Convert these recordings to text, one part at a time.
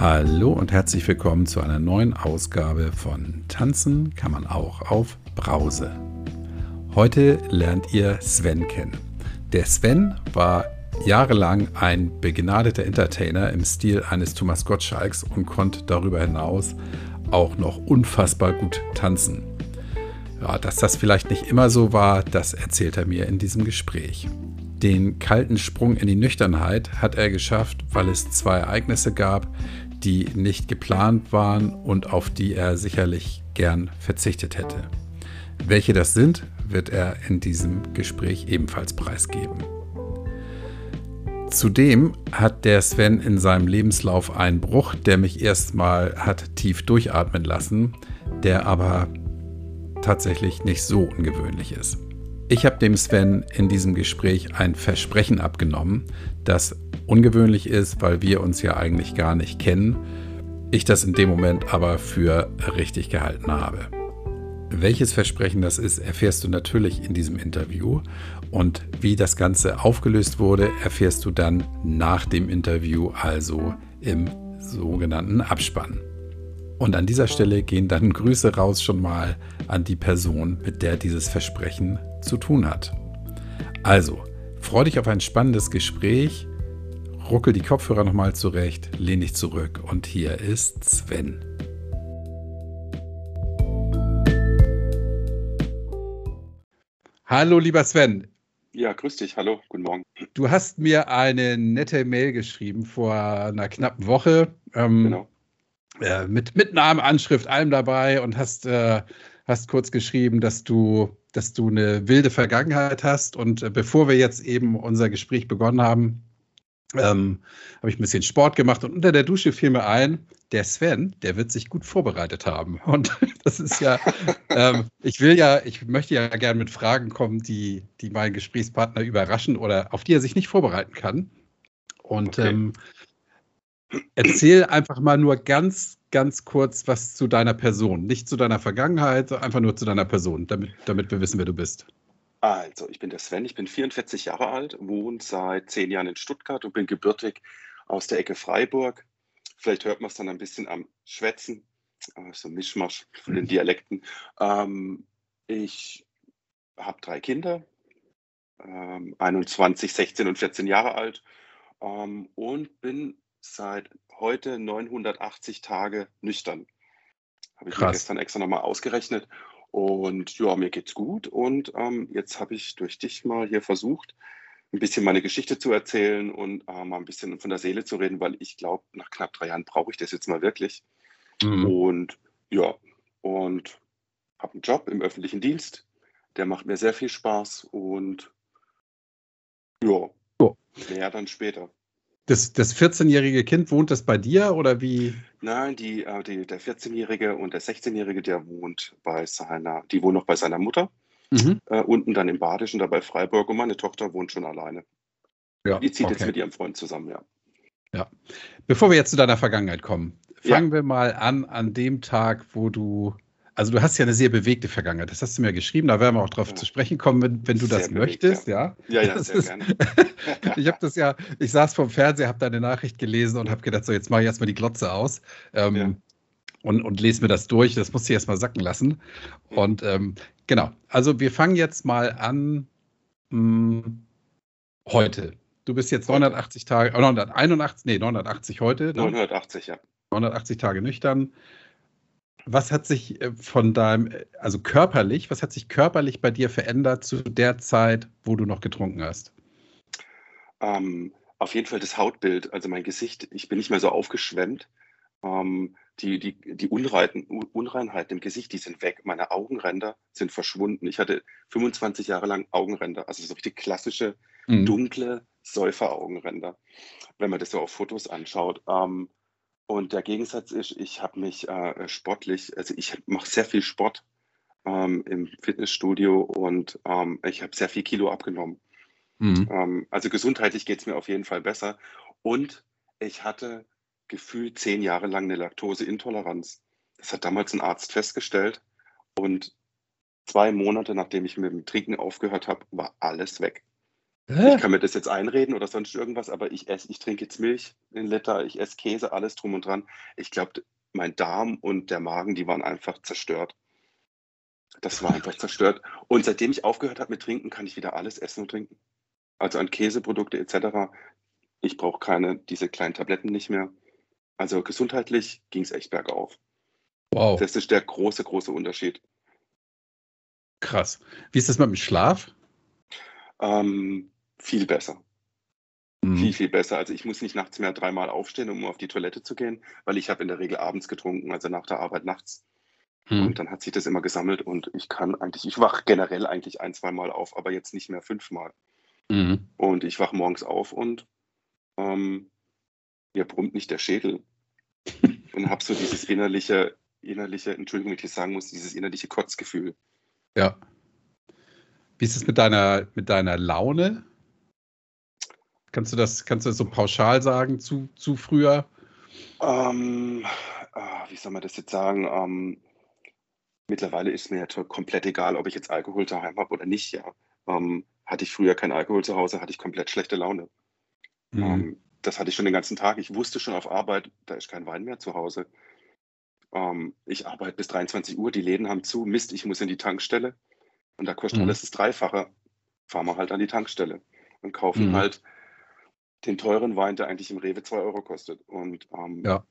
Hallo und herzlich willkommen zu einer neuen Ausgabe von Tanzen kann man auch auf Brause. Heute lernt ihr Sven kennen. Der Sven war jahrelang ein begnadeter Entertainer im Stil eines Thomas Gottschalks und konnte darüber hinaus auch noch unfassbar gut tanzen. Ja, dass das vielleicht nicht immer so war, das erzählt er mir in diesem Gespräch. Den kalten Sprung in die Nüchternheit hat er geschafft, weil es zwei Ereignisse gab, die nicht geplant waren und auf die er sicherlich gern verzichtet hätte. Welche das sind, wird er in diesem Gespräch ebenfalls preisgeben. Zudem hat der Sven in seinem Lebenslauf einen Bruch, der mich erstmal hat tief durchatmen lassen, der aber tatsächlich nicht so ungewöhnlich ist. Ich habe dem Sven in diesem Gespräch ein Versprechen abgenommen, das ungewöhnlich ist, weil wir uns ja eigentlich gar nicht kennen. Ich das in dem Moment aber für richtig gehalten habe. Welches Versprechen das ist, erfährst du natürlich in diesem Interview. Und wie das Ganze aufgelöst wurde, erfährst du dann nach dem Interview, also im sogenannten Abspann. Und an dieser Stelle gehen dann Grüße raus schon mal an die Person, mit der dieses Versprechen zu tun hat. Also, freu dich auf ein spannendes Gespräch, ruckel die Kopfhörer nochmal zurecht, lehn dich zurück und hier ist Sven. Hallo, lieber Sven. Ja, grüß dich. Hallo, guten Morgen. Du hast mir eine nette Mail geschrieben vor einer knappen Woche. Ähm, genau äh, mit, mit Namen, Anschrift, allem dabei und hast, äh, hast kurz geschrieben, dass du, dass du eine wilde Vergangenheit hast. Und äh, bevor wir jetzt eben unser Gespräch begonnen haben, ähm, habe ich ein bisschen Sport gemacht und unter der Dusche fiel mir ein, der Sven, der wird sich gut vorbereitet haben. Und das ist ja, ähm, ich will ja, ich möchte ja gerne mit Fragen kommen, die, die meinen Gesprächspartner überraschen oder auf die er sich nicht vorbereiten kann. Und okay. ähm, Erzähl einfach mal nur ganz, ganz kurz was zu deiner Person. Nicht zu deiner Vergangenheit, einfach nur zu deiner Person, damit, damit wir wissen, wer du bist. Also, ich bin der Sven, ich bin 44 Jahre alt, wohne seit zehn Jahren in Stuttgart und bin gebürtig aus der Ecke Freiburg. Vielleicht hört man es dann ein bisschen am Schwätzen, so ein Mischmasch von den mhm. Dialekten. Ähm, ich habe drei Kinder, ähm, 21, 16 und 14 Jahre alt ähm, und bin seit heute 980 Tage nüchtern. Habe ich mir gestern extra nochmal ausgerechnet. Und ja, mir geht's gut. Und ähm, jetzt habe ich durch dich mal hier versucht, ein bisschen meine Geschichte zu erzählen und äh, mal ein bisschen von der Seele zu reden, weil ich glaube, nach knapp drei Jahren brauche ich das jetzt mal wirklich. Mhm. Und ja, und habe einen Job im öffentlichen Dienst. Der macht mir sehr viel Spaß und ja, mehr dann später. Das, das 14-jährige Kind, wohnt das bei dir oder wie? Nein, die, äh, die, der 14-jährige und der 16-jährige, der wohnt bei seiner, die wohnen noch bei seiner Mutter. Mhm. Äh, unten dann im Badischen, da bei Freiburg. Und meine Tochter wohnt schon alleine. Ja, die zieht okay. jetzt mit ihrem Freund zusammen, ja. Ja. Bevor wir jetzt zu deiner Vergangenheit kommen, fangen ja. wir mal an an dem Tag, wo du also du hast ja eine sehr bewegte Vergangenheit. Das hast du mir geschrieben. Da werden wir auch drauf ja. zu sprechen kommen, wenn, wenn du sehr das bewegt, möchtest. Ja, ja, ja, ja sehr ist, gerne. ich habe das ja, ich saß vorm Fernseher, habe deine Nachricht gelesen und habe gedacht, so jetzt mache ich erstmal die Glotze aus. Ähm, ja. und, und lese mir das durch. Das muss ich erstmal sacken lassen. Und ähm, genau, also wir fangen jetzt mal an mh, hm, heute. Du bist jetzt 980 Tage, 981, nee, 980 heute. 980, ne? ja. 980 Tage nüchtern was hat sich äh, von deinem, äh, also körperlich, was hat sich körperlich bei dir verändert zu der Zeit, wo du noch getrunken hast? Ähm, auf jeden Fall das Hautbild, also mein Gesicht, ich bin nicht mehr so aufgeschwemmt. Ähm, die, die, die Unreiten, Unreinheiten im Gesicht, die sind weg. Meine Augenränder sind verschwunden. Ich hatte 25 Jahre lang Augenränder, also so richtig klassische, mhm. dunkle Säuferaugenränder, wenn man das so auf Fotos anschaut. Ähm, und der Gegensatz ist, ich habe mich äh, sportlich, also ich mache sehr viel Sport ähm, im Fitnessstudio und ähm, ich habe sehr viel Kilo abgenommen. Mhm. Ähm, also gesundheitlich geht es mir auf jeden Fall besser. Und ich hatte gefühlt zehn Jahre lang eine Laktoseintoleranz. Das hat damals ein Arzt festgestellt. Und zwei Monate nachdem ich mit dem Trinken aufgehört habe, war alles weg. Hä? Ich kann mir das jetzt einreden oder sonst irgendwas, aber ich esse, ich trinke jetzt Milch in Liter, ich esse Käse, alles drum und dran. Ich glaube, mein Darm und der Magen, die waren einfach zerstört. Das war einfach zerstört. Und seitdem ich aufgehört habe mit Trinken, kann ich wieder alles essen und trinken. Also an Käseprodukte etc. Ich brauche keine, diese kleinen Tabletten nicht mehr. Also gesundheitlich ging es echt bergauf. Wow. Das ist der große, große Unterschied. Krass. Wie ist das mit dem Schlaf? Ähm, viel besser. Mhm. Viel, viel besser. Also ich muss nicht nachts mehr dreimal aufstehen, um auf die Toilette zu gehen, weil ich habe in der Regel abends getrunken, also nach der Arbeit nachts. Mhm. Und dann hat sich das immer gesammelt und ich kann eigentlich, ich wache generell eigentlich ein, zweimal auf, aber jetzt nicht mehr fünfmal. Mhm. Und ich wache morgens auf und ähm, mir brummt nicht der Schädel. und habe so dieses innerliche, innerliche, Entschuldigung, wenn ich das sagen muss, dieses innerliche Kotzgefühl. Ja. Wie ist es mit deiner, mit deiner Laune? Kannst du das, kannst du das so pauschal sagen zu, zu früher? Ähm, äh, wie soll man das jetzt sagen? Ähm, mittlerweile ist mir ja komplett egal, ob ich jetzt Alkohol daheim habe oder nicht. Ja. Ähm, hatte ich früher kein Alkohol zu Hause, hatte ich komplett schlechte Laune. Mhm. Ähm, das hatte ich schon den ganzen Tag. Ich wusste schon auf Arbeit, da ist kein Wein mehr zu Hause. Ähm, ich arbeite bis 23 Uhr, die Läden haben zu. Mist, ich muss in die Tankstelle. Und da kostet mhm. alles das Dreifache. Fahren wir halt an die Tankstelle und kaufen mhm. halt den teuren Wein, der eigentlich im Rewe 2 Euro kostet. Und ähm, ja.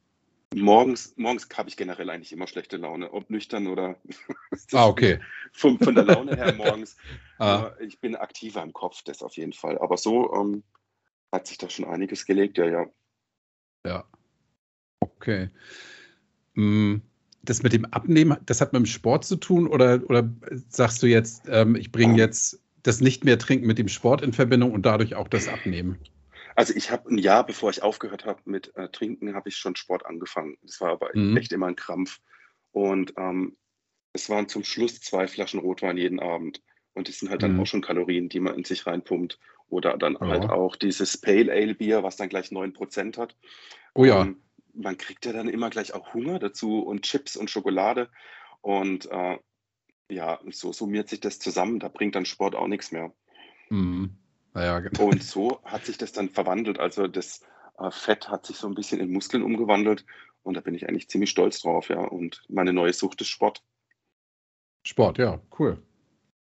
morgens, morgens habe ich generell eigentlich immer schlechte Laune, ob nüchtern oder ah, okay. von, von der Laune her morgens. ah. Ich bin aktiver im Kopf, das auf jeden Fall. Aber so ähm, hat sich da schon einiges gelegt, ja, ja. Ja. Okay. Hm, das mit dem Abnehmen, das hat mit dem Sport zu tun oder, oder sagst du jetzt, ähm, ich bringe jetzt das nicht mehr trinken mit dem Sport in Verbindung und dadurch auch das Abnehmen? Also ich habe ein Jahr, bevor ich aufgehört habe mit äh, Trinken, habe ich schon Sport angefangen. Das war aber mhm. echt immer ein Krampf. Und ähm, es waren zum Schluss zwei Flaschen Rotwein jeden Abend. Und das sind halt dann mhm. auch schon Kalorien, die man in sich reinpumpt. Oder dann ja. halt auch dieses Pale Ale Bier, was dann gleich 9% hat. Oh ja. Ähm, man kriegt ja dann immer gleich auch Hunger dazu und Chips und Schokolade. Und äh, ja, so summiert sich das zusammen. Da bringt dann Sport auch nichts mehr. Mhm. Naja, genau. Und so hat sich das dann verwandelt. Also das äh, Fett hat sich so ein bisschen in Muskeln umgewandelt. Und da bin ich eigentlich ziemlich stolz drauf, ja. Und meine neue Sucht ist Sport. Sport, ja, cool.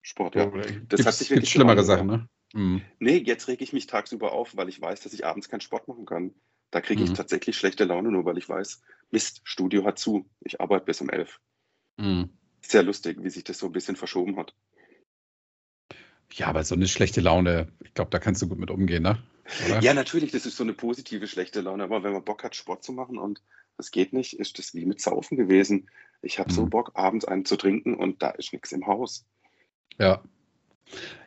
Sport, ja. Das gibt's, hat sich wirklich schlimmere Sachen, ne? Mhm. Nee, jetzt rege ich mich tagsüber auf, weil ich weiß, dass ich abends keinen Sport machen kann. Da kriege ich mhm. tatsächlich schlechte Laune, nur weil ich weiß, Mist, Studio hat zu. Ich arbeite bis um elf. Mhm. Sehr lustig, wie sich das so ein bisschen verschoben hat. Ja, aber so eine schlechte Laune, ich glaube, da kannst du gut mit umgehen, ne? Oder? Ja, natürlich, das ist so eine positive schlechte Laune. Aber wenn man Bock hat, Sport zu machen und das geht nicht, ist das wie mit Saufen gewesen. Ich habe mhm. so Bock, abends einen zu trinken und da ist nichts im Haus. Ja.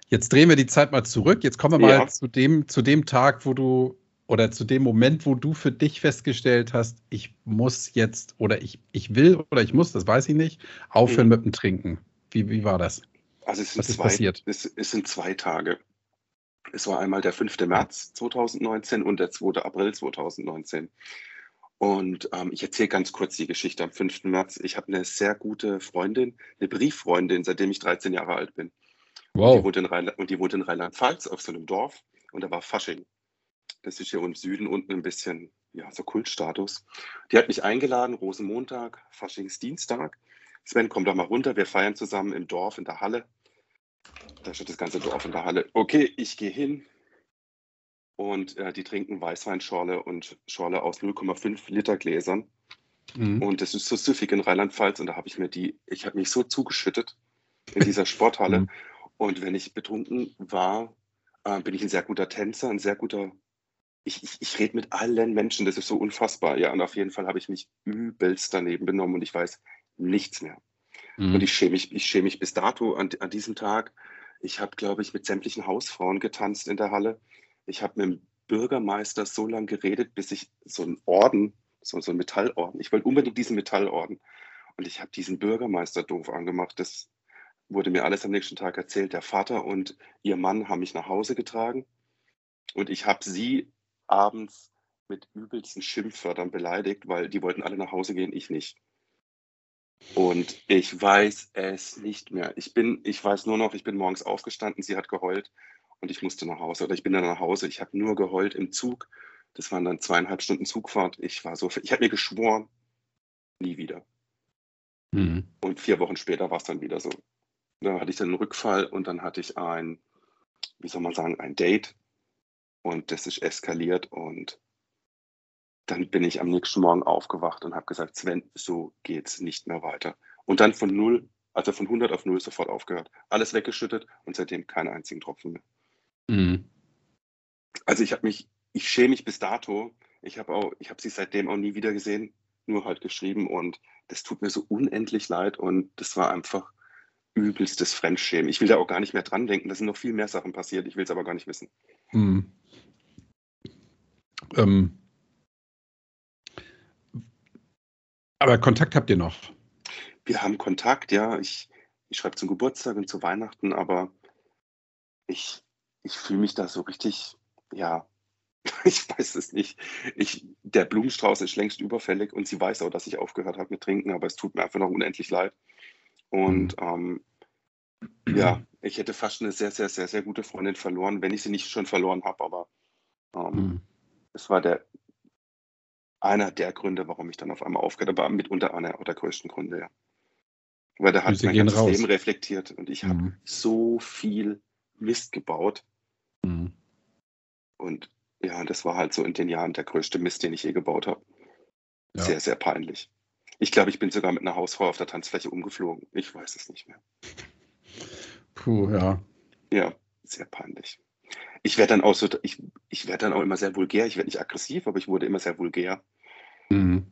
Jetzt drehen wir die Zeit mal zurück. Jetzt kommen wir mal ja. zu, dem, zu dem Tag, wo du oder zu dem Moment, wo du für dich festgestellt hast, ich muss jetzt oder ich, ich will oder ich muss, das weiß ich nicht, aufhören mhm. mit dem Trinken. Wie, wie war das? Also es sind, Was ist zwei, passiert? Es, es sind zwei Tage. Es war einmal der 5. März 2019 und der 2. April 2019. Und ähm, ich erzähle ganz kurz die Geschichte am 5. März. Ich habe eine sehr gute Freundin, eine Brieffreundin, seitdem ich 13 Jahre alt bin. Wow. Und die wohnt in Rheinland-Pfalz auf so einem Dorf und da war Fasching. Das ist hier im Süden unten ein bisschen, ja, so Kultstatus. Die hat mich eingeladen, Rosenmontag, Faschingsdienstag. Sven, komm doch mal runter, wir feiern zusammen im Dorf, in der Halle. Da steht das ganze Dorf in der Halle. Okay, ich gehe hin und äh, die trinken Weißweinschorle und Schorle aus 0,5 Liter Gläsern. Mhm. Und das ist so süffig in Rheinland-Pfalz und da habe ich mir die, ich habe mich so zugeschüttet in dieser Sporthalle. Mhm. Und wenn ich betrunken war, äh, bin ich ein sehr guter Tänzer, ein sehr guter ich, ich, ich rede mit allen Menschen, das ist so unfassbar. Ja, und auf jeden Fall habe ich mich übelst daneben benommen und ich weiß nichts mehr. Mhm. Und ich schäme mich, ich schäme mich bis dato an, an diesem Tag. Ich habe, glaube ich, mit sämtlichen Hausfrauen getanzt in der Halle. Ich habe mit dem Bürgermeister so lange geredet, bis ich so einen Orden, so, so einen Metallorden, ich wollte unbedingt diesen Metallorden. Und ich habe diesen Bürgermeister doof angemacht. Das wurde mir alles am nächsten Tag erzählt. Der Vater und ihr Mann haben mich nach Hause getragen. Und ich habe sie abends mit übelsten Schimpfwörtern beleidigt, weil die wollten alle nach Hause gehen, ich nicht. Und ich weiß es nicht mehr. Ich bin, ich weiß nur noch, ich bin morgens aufgestanden, sie hat geheult und ich musste nach Hause oder ich bin dann nach Hause. Ich habe nur geheult im Zug. Das waren dann zweieinhalb Stunden Zugfahrt. Ich war so, ich habe mir geschworen, nie wieder. Mhm. Und vier Wochen später war es dann wieder so. Da hatte ich dann einen Rückfall und dann hatte ich ein, wie soll man sagen, ein Date und das ist eskaliert und dann bin ich am nächsten Morgen aufgewacht und habe gesagt, Sven, so geht's nicht mehr weiter. Und dann von null, also von 100 auf null sofort aufgehört. Alles weggeschüttet und seitdem keinen einzigen Tropfen mehr. Mhm. Also ich habe mich, ich schäme mich bis dato. Ich habe auch, ich habe sie seitdem auch nie wieder gesehen, nur halt geschrieben und das tut mir so unendlich leid und das war einfach übelstes Fremdschämen. Ich will da auch gar nicht mehr dran denken. Da sind noch viel mehr Sachen passiert. Ich will es aber gar nicht wissen. Mhm. Ähm, aber Kontakt habt ihr noch? Wir haben Kontakt, ja. Ich, ich schreibe zum Geburtstag und zu Weihnachten, aber ich, ich fühle mich da so richtig, ja, ich weiß es nicht. Ich, der Blumenstrauß ist längst überfällig und sie weiß auch, dass ich aufgehört habe mit Trinken, aber es tut mir einfach noch unendlich leid. Und mhm. ähm, ja, ich hätte fast eine sehr, sehr, sehr, sehr gute Freundin verloren, wenn ich sie nicht schon verloren habe, aber ähm, mhm. es war der einer der Gründe, warum ich dann auf einmal aufgehört habe, mitunter einer der größten Gründe, ja. Weil der hat mein ganzes raus. Leben reflektiert und ich mhm. habe so viel Mist gebaut. Mhm. Und ja, das war halt so in den Jahren der größte Mist, den ich je gebaut habe. Ja. Sehr, sehr peinlich. Ich glaube, ich bin sogar mit einer Hausfrau auf der Tanzfläche umgeflogen. Ich weiß es nicht mehr. Puh, ja. Ja, sehr peinlich. Ich werde dann auch so, ich, ich werde dann auch immer sehr vulgär. Ich werde nicht aggressiv, aber ich wurde immer sehr vulgär. Mhm.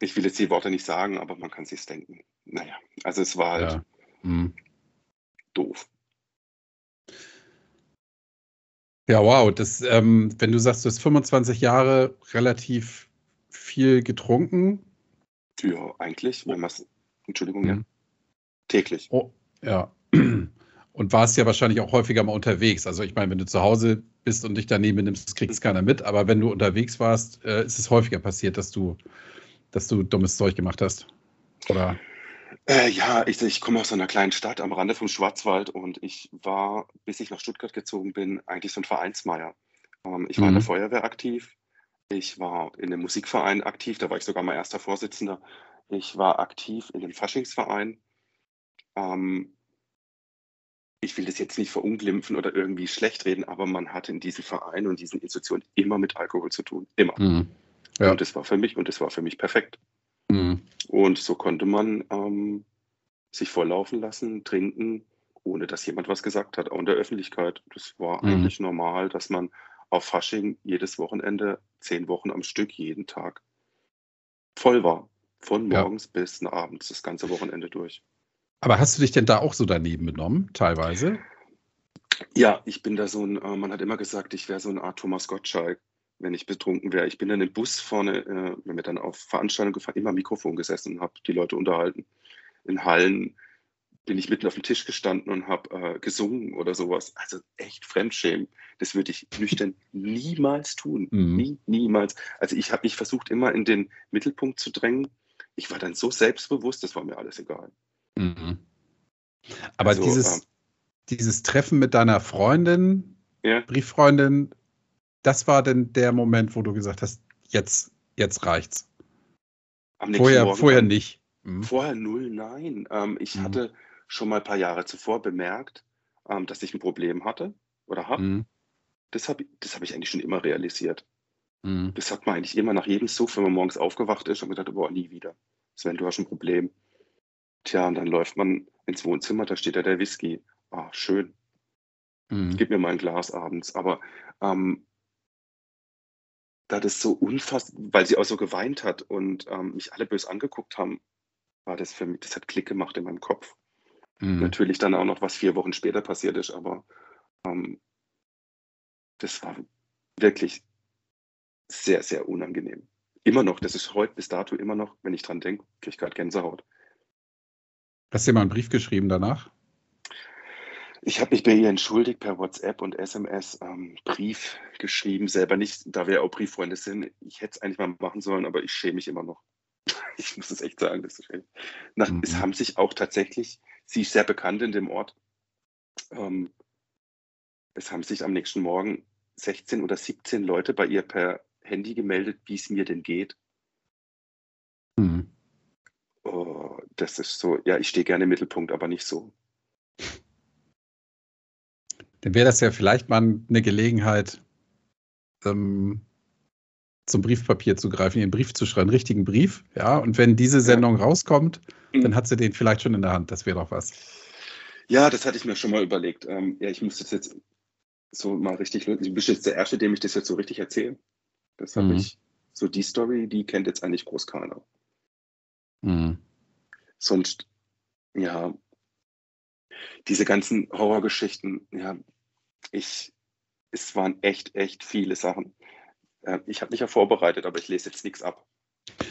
Ich will jetzt die Worte nicht sagen, aber man kann sich denken. Naja, also es war halt ja. mhm. doof. Ja, wow. Das, ähm, wenn du sagst, du hast 25 Jahre relativ viel getrunken. Ja, eigentlich. Wenn Entschuldigung, mhm. ja. Täglich. Oh, ja. Und warst ja wahrscheinlich auch häufiger mal unterwegs. Also ich meine, wenn du zu Hause bist und dich daneben nimmst, kriegt es keiner mit. Aber wenn du unterwegs warst, äh, ist es häufiger passiert, dass du, dass du dummes Zeug gemacht hast. Oder? Äh, ja, ich, ich komme aus einer kleinen Stadt am Rande vom Schwarzwald und ich war, bis ich nach Stuttgart gezogen bin, eigentlich so ein Vereinsmeier. Ähm, ich war in der mhm. Feuerwehr aktiv, ich war in dem Musikverein aktiv, da war ich sogar mal erster Vorsitzender. Ich war aktiv in dem Faschingsverein. Ähm, ich will das jetzt nicht verunglimpfen oder irgendwie schlecht reden, aber man hatte in diesem Verein und diesen Institutionen immer mit Alkohol zu tun. Immer. Mhm. Ja. Und das war für mich und das war für mich perfekt. Mhm. Und so konnte man ähm, sich volllaufen lassen, trinken, ohne dass jemand was gesagt hat, auch in der Öffentlichkeit. Das war mhm. eigentlich normal, dass man auf Fasching jedes Wochenende, zehn Wochen am Stück, jeden Tag voll war. Von morgens ja. bis abends, das ganze Wochenende durch. Aber hast du dich denn da auch so daneben benommen, teilweise? Ja, ich bin da so ein, äh, man hat immer gesagt, ich wäre so eine Art Thomas Gottschalk, wenn ich betrunken wäre. Ich bin dann im Bus vorne, äh, wenn wir dann auf Veranstaltungen gefahren, immer am Mikrofon gesessen und habe die Leute unterhalten. In Hallen bin ich mitten auf dem Tisch gestanden und habe äh, gesungen oder sowas. Also echt Fremdschämen. Das würde ich nüchtern niemals tun. Mhm. Nie, niemals. Also ich habe mich versucht, immer in den Mittelpunkt zu drängen. Ich war dann so selbstbewusst, das war mir alles egal. Mhm. Aber also, dieses, ähm, dieses Treffen mit deiner Freundin, ja. Brieffreundin, das war denn der Moment, wo du gesagt hast, jetzt, jetzt reicht's. vorher, Morgen vorher nicht. Mhm. Vorher null, nein. Ähm, ich mhm. hatte schon mal ein paar Jahre zuvor bemerkt, ähm, dass ich ein Problem hatte oder habe. Mhm. Das habe das hab ich eigentlich schon immer realisiert. Mhm. Das hat man eigentlich immer nach jedem Suff, wenn man morgens aufgewacht ist und gedacht, boah, nie wieder. Sven, du hast ein Problem. Tja, und dann läuft man ins Wohnzimmer, da steht ja der Whisky. Ah, schön. Mhm. Gib mir mal ein Glas abends. Aber ähm, da das so unfassbar, weil sie auch so geweint hat und ähm, mich alle böse angeguckt haben, war das für mich, das hat Klick gemacht in meinem Kopf. Mhm. Natürlich dann auch noch, was vier Wochen später passiert ist, aber ähm, das war wirklich sehr, sehr unangenehm. Immer noch, das ist heute bis dato immer noch, wenn ich dran denke, kriege ich gerade Gänsehaut. Hast du dir mal einen Brief geschrieben danach? Ich habe mich bei ihr entschuldigt per WhatsApp und SMS, ähm, Brief geschrieben, selber nicht, da wir auch Brieffreunde sind. Ich hätte es eigentlich mal machen sollen, aber ich schäme mich immer noch. ich muss es echt sagen. Das ist Nach, mhm. Es haben sich auch tatsächlich, sie ist sehr bekannt in dem Ort, ähm, es haben sich am nächsten Morgen 16 oder 17 Leute bei ihr per Handy gemeldet, wie es mir denn geht. Mhm. Oh, das ist so, ja, ich stehe gerne im Mittelpunkt, aber nicht so. Dann wäre das ja vielleicht mal eine Gelegenheit, ähm, zum Briefpapier zu greifen, ihren Brief zu schreiben, einen richtigen Brief, ja. Und wenn diese Sendung ja. rauskommt, mhm. dann hat sie den vielleicht schon in der Hand. Das wäre doch was. Ja, das hatte ich mir schon mal überlegt. Ähm, ja, ich muss das jetzt so mal richtig lösen. Du bist jetzt der Erste, dem ich das jetzt so richtig erzähle. Das habe mhm. ich, so die Story, die kennt jetzt eigentlich groß keiner. Mhm. Sonst, ja, diese ganzen Horrorgeschichten, ja, ich, es waren echt, echt viele Sachen. Äh, ich habe mich ja vorbereitet, aber ich lese jetzt nichts ab.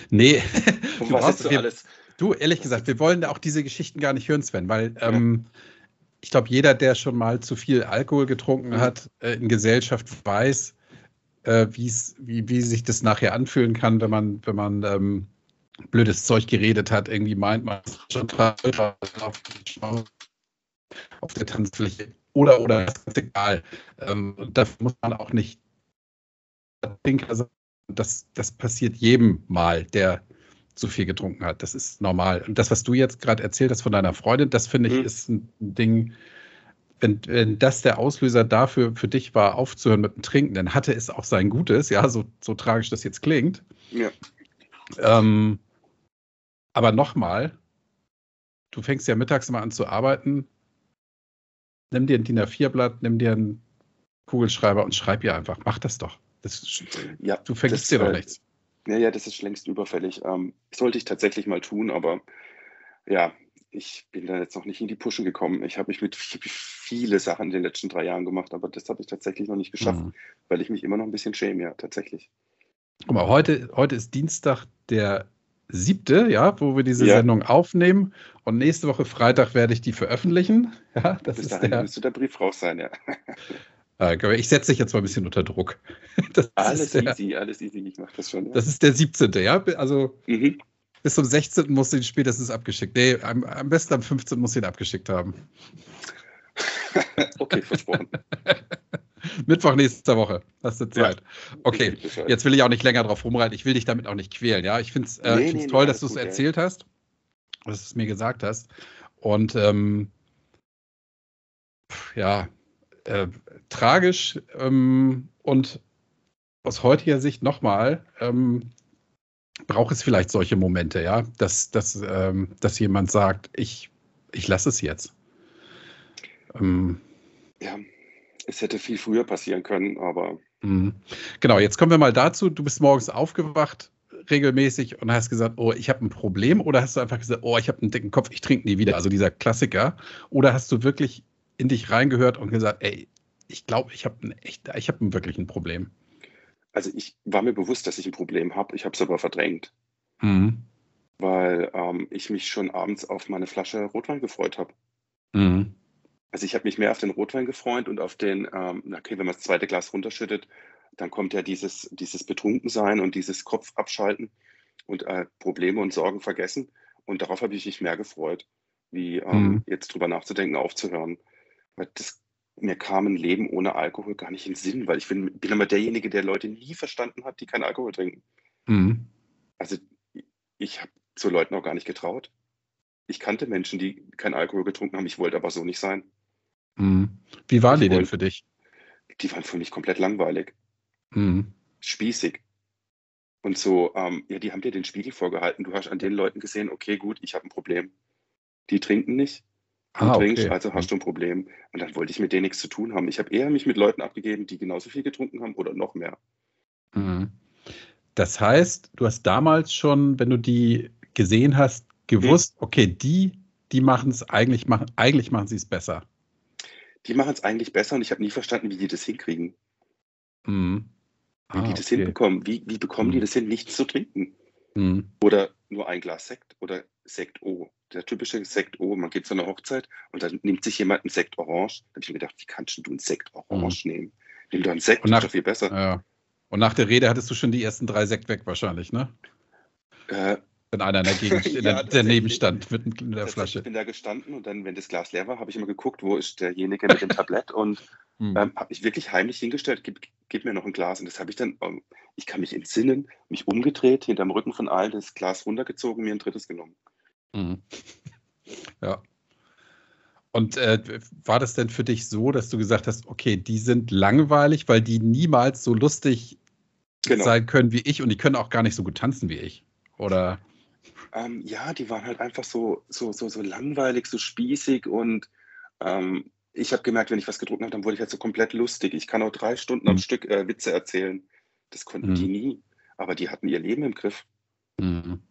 Nee, du, was jetzt wir, alles? du, ehrlich gesagt, wir wollen auch diese Geschichten gar nicht hören, Sven, weil ja. ähm, ich glaube, jeder, der schon mal zu viel Alkohol getrunken mhm. hat, äh, in Gesellschaft weiß, äh, wie, wie sich das nachher anfühlen kann, wenn man, wenn man ähm, blödes Zeug geredet hat, irgendwie meint man schon auf der Tanzfläche oder oder das ist egal. Ähm, dafür muss man auch nicht das, das passiert jedem Mal, der zu viel getrunken hat. Das ist normal. Und das, was du jetzt gerade erzählt hast von deiner Freundin, das finde ich mhm. ist ein Ding, wenn, wenn das der Auslöser dafür für dich war, aufzuhören mit dem Trinken, dann hatte es auch sein Gutes, ja, so, so tragisch das jetzt klingt. Ja. Ähm, aber nochmal, du fängst ja mittags mal an zu arbeiten, nimm dir ein DIN A4-Blatt, nimm dir einen Kugelschreiber und schreib ihr einfach. Mach das doch. Das, ja, du vergisst dir doch äh, nichts. Ja, ja, das ist längst überfällig. Ähm, sollte ich tatsächlich mal tun, aber ja, ich bin da jetzt noch nicht in die Pushen gekommen. Ich habe mich mit viele Sachen in den letzten drei Jahren gemacht, aber das habe ich tatsächlich noch nicht geschafft, mhm. weil ich mich immer noch ein bisschen schäme, ja, tatsächlich. Guck mal, heute, heute ist Dienstag, der siebte, ja, wo wir diese ja. Sendung aufnehmen. Und nächste Woche Freitag werde ich die veröffentlichen. Ja, das Bis ist dahin der, müsste der Brief raus sein, ja. Äh, ich setze dich jetzt mal ein bisschen unter Druck. Das alles der, easy, alles easy, ich mache das schon. Ja. Das ist der 17. Ja, also mhm. bis zum 16. musst du ihn spätestens abgeschickt. Nee, am, am besten am 15. musst du ihn abgeschickt haben. okay, versprochen. Mittwoch nächster Woche. Hast du Zeit. Ja, okay, jetzt will ich auch nicht länger drauf rumreiten. Ich will dich damit auch nicht quälen. Ja, ich finde es äh, nee, nee, toll, nee, dass du es erzählt ja. hast, dass du es mir gesagt hast. Und ähm, ja, äh, tragisch ähm, und aus heutiger Sicht nochmal ähm, braucht es vielleicht solche Momente, ja, dass, dass, ähm, dass jemand sagt, ich, ich lasse es jetzt. Ähm, ja, es hätte viel früher passieren können, aber. Mhm. Genau, jetzt kommen wir mal dazu. Du bist morgens aufgewacht regelmäßig und hast gesagt, oh, ich habe ein Problem oder hast du einfach gesagt, oh, ich habe einen dicken Kopf, ich trinke nie wieder, also dieser Klassiker, oder hast du wirklich in dich reingehört und gesagt, ey, ich glaube, ich habe ein echt, ich habe wirklich ein Problem. Also ich war mir bewusst, dass ich ein Problem habe. Ich habe es aber verdrängt. Mhm. Weil ähm, ich mich schon abends auf meine Flasche Rotwein gefreut habe. Mhm. Also ich habe mich mehr auf den Rotwein gefreut und auf den, ähm, okay, wenn man das zweite Glas runterschüttet, dann kommt ja dieses, dieses Betrunkensein und dieses Kopf abschalten und äh, Probleme und Sorgen vergessen. Und darauf habe ich mich mehr gefreut, wie ähm, mhm. jetzt drüber nachzudenken, aufzuhören. Weil das, mir kam ein Leben ohne Alkohol gar nicht in den Sinn, weil ich bin, bin immer derjenige, der Leute nie verstanden hat, die keinen Alkohol trinken. Mhm. Also ich habe zu Leuten auch gar nicht getraut. Ich kannte Menschen, die keinen Alkohol getrunken haben, ich wollte aber so nicht sein. Mhm. Wie waren ich die denn für dich? Die waren für mich komplett langweilig. Mhm. Spießig. Und so, ähm, ja, die haben dir den Spiegel vorgehalten. Du hast an den Leuten gesehen, okay, gut, ich habe ein Problem. Die trinken nicht, Du ah, trinkst, okay. also hast du ein Problem. Und dann wollte ich mit denen nichts zu tun haben. Ich habe eher mich mit Leuten abgegeben, die genauso viel getrunken haben oder noch mehr. Mhm. Das heißt, du hast damals schon, wenn du die gesehen hast, gewusst, mhm. okay, die, die machen es eigentlich, machen, eigentlich machen sie es besser. Die machen es eigentlich besser und ich habe nie verstanden, wie die das hinkriegen. Mhm. Ah, wie die das okay. hinbekommen. Wie, wie bekommen die mhm. das hin, nichts zu trinken? Mhm. Oder nur ein Glas Sekt oder Sekt O der typische Sekt, oh, man geht zu einer Hochzeit und dann nimmt sich jemand einen Sekt Orange. Da habe ich mir gedacht, wie kannst du einen Sekt Orange mhm. nehmen? Nimm doch einen Sekt, und nach, ist doch viel besser. Ja. Und nach der Rede hattest du schon die ersten drei Sekt weg wahrscheinlich, ne? Äh, wenn einer in der Gegend in der, daneben stand mit der Flasche. Ich bin da gestanden und dann, wenn das Glas leer war, habe ich immer geguckt, wo ist derjenige mit dem Tablett und hm. ähm, habe ich wirklich heimlich hingestellt, gib, gib, mir noch ein Glas. Und das habe ich dann, ähm, ich kann mich entsinnen, mich umgedreht, hinterm Rücken von allen das Glas runtergezogen, mir ein drittes genommen. Hm. Ja. Und äh, war das denn für dich so, dass du gesagt hast, okay, die sind langweilig, weil die niemals so lustig genau. sein können wie ich und die können auch gar nicht so gut tanzen wie ich? Oder? Ähm, ja, die waren halt einfach so, so, so, so langweilig, so spießig und ähm, ich habe gemerkt, wenn ich was gedruckt habe, dann wurde ich halt so komplett lustig. Ich kann auch drei Stunden mhm. am Stück äh, Witze erzählen. Das konnten mhm. die nie. Aber die hatten ihr Leben im Griff. Mhm.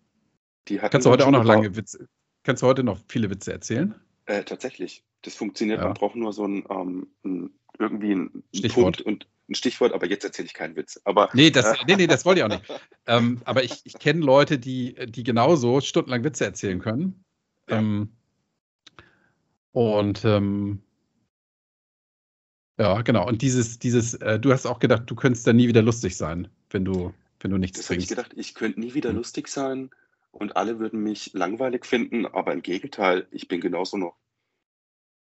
Die hatten Kannst du heute auch noch lange Witze? Kannst du heute noch viele Witze erzählen? Äh, tatsächlich. Das funktioniert. Ja. Man braucht nur so ein, ähm, ein irgendwie ein Stichwort. Punkt und ein Stichwort, aber jetzt erzähle ich keinen Witz. Aber, nee, das, nee, nee, das wollte ich auch nicht. ähm, aber ich, ich kenne Leute, die, die genauso stundenlang Witze erzählen können. Ja. Ähm, und ähm, ja, genau. Und dieses, dieses, äh, du hast auch gedacht, du könntest da nie wieder lustig sein, wenn du, wenn du nichts das habe ich gedacht, ich könnte nie wieder hm. lustig sein und alle würden mich langweilig finden, aber im Gegenteil, ich bin genauso noch.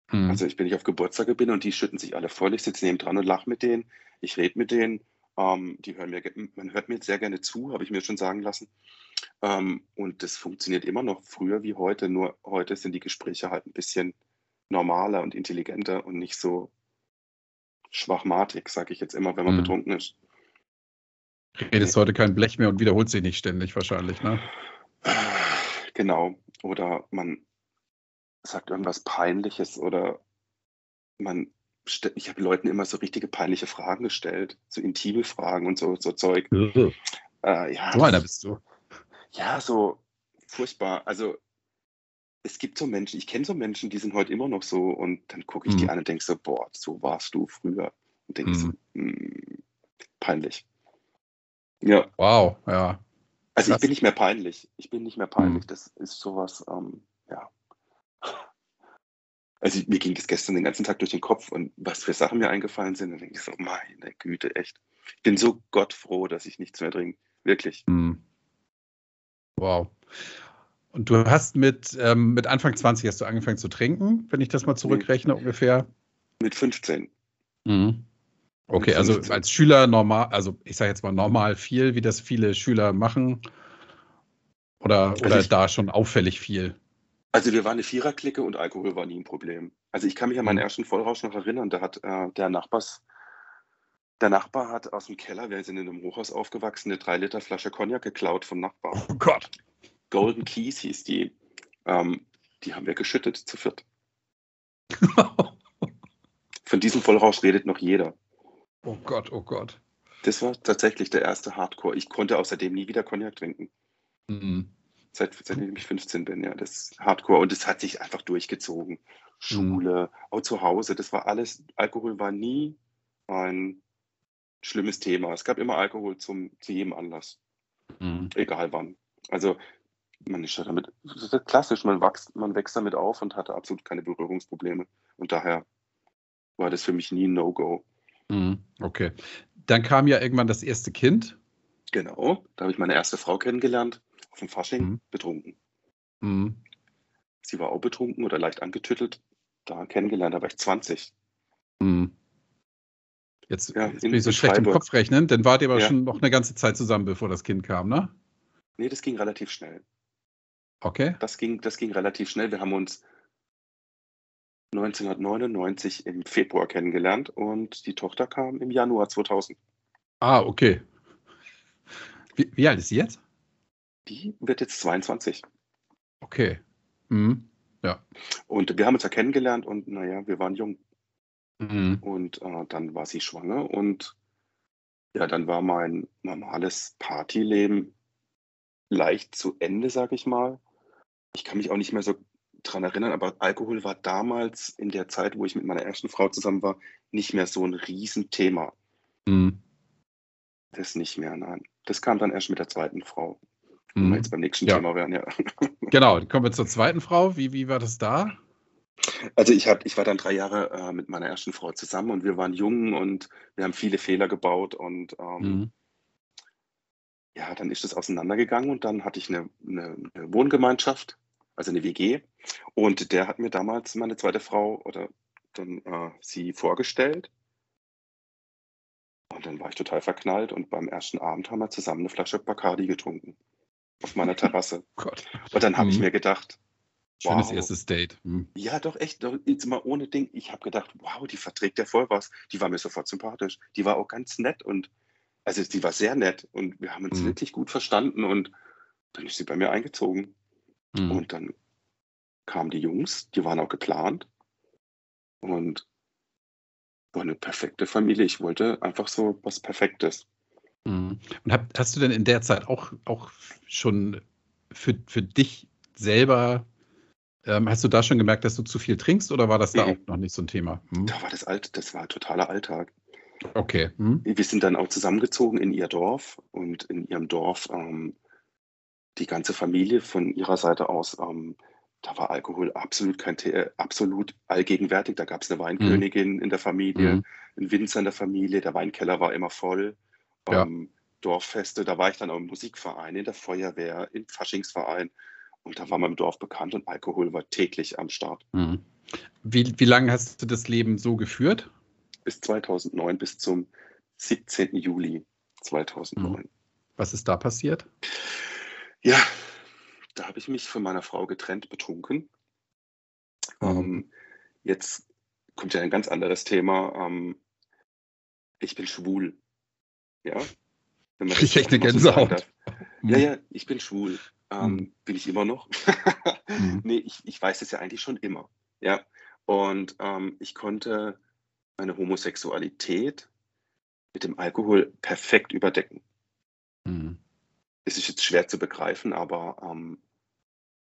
Hm. Also ich bin nicht auf Geburtstage bin und die schütten sich alle voll. Ich sitze neben dran und lache mit denen. Ich rede mit denen. Ähm, die hören mir, man hört mir sehr gerne zu, habe ich mir schon sagen lassen. Ähm, und das funktioniert immer noch früher wie heute. Nur heute sind die Gespräche halt ein bisschen normaler und intelligenter und nicht so schwachmatig, sage ich jetzt immer, wenn man hm. betrunken ist. Redest heute kein Blech mehr und wiederholt sich nicht ständig wahrscheinlich, ne? Genau. Oder man sagt irgendwas Peinliches oder man ich habe Leuten immer so richtige peinliche Fragen gestellt, so intime Fragen und so, so Zeug. Äh, ja, so einer bist du. Ja, so furchtbar. Also es gibt so Menschen, ich kenne so Menschen, die sind heute immer noch so und dann gucke ich mhm. die an und denke so, boah, so warst du früher. Und denke mhm. so, mh, peinlich. Ja. Wow, ja. Also Krass. ich bin nicht mehr peinlich. Ich bin nicht mehr peinlich. Mhm. Das ist sowas, ähm, ja. Also mir ging das gestern den ganzen Tag durch den Kopf und was für Sachen mir eingefallen sind, dann denke ich so, meine Güte, echt. Ich bin so gottfroh, dass ich nichts mehr trinke. Wirklich. Mhm. Wow. Und du hast mit, ähm, mit Anfang 20 hast du angefangen zu trinken, wenn ich das mal zurückrechne, nee. ungefähr? Mit 15. Mhm. Okay, also als Schüler normal, also ich sage jetzt mal normal viel, wie das viele Schüler machen. Oder, also oder ich, da schon auffällig viel? Also wir waren eine Viererklicke und Alkohol war nie ein Problem. Also ich kann mich an meinen mhm. ersten Vollrausch noch erinnern, da hat äh, der Nachbars, der Nachbar hat aus dem Keller, wir sind in einem Hochhaus aufgewachsen, eine 3 Liter Flasche Cognac geklaut vom Nachbar. Oh Gott. Golden Keys hieß die. Ähm, die haben wir geschüttet zu viert. Von diesem Vollrausch redet noch jeder. Oh Gott, oh Gott. Das war tatsächlich der erste Hardcore. Ich konnte außerdem nie wieder Cognac trinken. Mhm. Seit, seitdem ich 15 bin, ja, das Hardcore. Und es hat sich einfach durchgezogen. Schule, mhm. auch zu Hause, das war alles, Alkohol war nie ein schlimmes Thema. Es gab immer Alkohol zum, zu jedem Anlass. Mhm. Egal wann. Also man ist ja damit, das ist klassisch, man wächst, man wächst damit auf und hatte absolut keine Berührungsprobleme. Und daher war das für mich nie ein No-Go. Mhm, okay. Dann kam ja irgendwann das erste Kind. Genau, da habe ich meine erste Frau kennengelernt, auf dem Fasching, mhm. betrunken. Mhm. Sie war auch betrunken oder leicht angetüttelt. Da kennengelernt, da war ich 20. Mhm. Jetzt, ja, jetzt bin ich so schlecht im Kopf rechnen, dann wart ihr aber ja. schon noch eine ganze Zeit zusammen, bevor das Kind kam, ne? Nee, das ging relativ schnell. Okay. Das ging, das ging relativ schnell. Wir haben uns 1999 im Februar kennengelernt und die Tochter kam im Januar 2000. Ah, okay. Wie, wie alt ist sie jetzt? Die wird jetzt 22. Okay. Mhm. Ja. Und wir haben uns ja kennengelernt und naja, wir waren jung. Mhm. Und äh, dann war sie schwanger und ja, dann war mein normales Partyleben leicht zu Ende, sag ich mal. Ich kann mich auch nicht mehr so dran erinnern, aber Alkohol war damals in der Zeit, wo ich mit meiner ersten Frau zusammen war, nicht mehr so ein Riesenthema. Mhm. Das nicht mehr, nein. Das kam dann erst mit der zweiten Frau. Wenn wir mhm. jetzt beim nächsten ja. Thema wären, ja. Genau, kommen wir zur zweiten Frau. Wie, wie war das da? Also ich, hab, ich war dann drei Jahre äh, mit meiner ersten Frau zusammen und wir waren jung und wir haben viele Fehler gebaut und ähm, mhm. ja, dann ist es auseinandergegangen und dann hatte ich eine, eine, eine Wohngemeinschaft, also eine WG. Und der hat mir damals meine zweite Frau oder dann äh, sie vorgestellt. Und dann war ich total verknallt und beim ersten Abend haben wir zusammen eine Flasche Bacardi getrunken. Auf meiner Terrasse. Gott. Und dann habe ich Mhm. mir gedacht, Schönes Wow. erstes Date. Hm. ja, doch echt, doch, jetzt mal ohne Ding. Ich habe gedacht, wow, die verträgt ja voll was. Die war mir sofort sympathisch. Die war auch ganz nett und also die war sehr nett und wir haben uns Mhm. wirklich gut verstanden und dann ist sie bei mir eingezogen. Hm. Und dann kamen die Jungs, die waren auch geplant und war eine perfekte Familie. Ich wollte einfach so was Perfektes. Mhm. Und hast du denn in der Zeit auch, auch schon für, für dich selber, ähm, hast du da schon gemerkt, dass du zu viel trinkst oder war das da Mhm. auch noch nicht so ein Thema? Hm? Da war das alt, das war totaler Alltag. Okay. Hm? Wir sind dann auch zusammengezogen in ihr Dorf und in ihrem Dorf ähm, die ganze Familie von ihrer Seite aus, ähm, da war Alkohol absolut kein The absolut allgegenwärtig. Da gab es eine Weinkönigin in der Familie, Mhm. einen Winzer in der Familie, der Weinkeller war immer voll. Ähm, Dorffeste, da war ich dann auch im Musikverein, in der Feuerwehr, im Faschingsverein. Und da war man im Dorf bekannt und Alkohol war täglich am Start. Mhm. Wie, wie lange hast du das Leben so geführt? Bis 2009, bis zum 17. Juli 2009. Was ist da passiert? Ja, da habe ich mich von meiner Frau getrennt, betrunken. Mhm. Ähm, jetzt kommt ja ein ganz anderes Thema. Ähm, ich bin schwul. Ja. Wenn man ich echt eine so Gänsehaut. darf. Ja, ja, ich bin schwul. Ähm, Mhm. Bin ich immer noch? Mhm. nee, ich, ich weiß es ja eigentlich schon immer. Ja. Und ähm, ich konnte meine Homosexualität mit dem Alkohol perfekt überdecken. Mhm. Es ist jetzt schwer zu begreifen, aber ähm,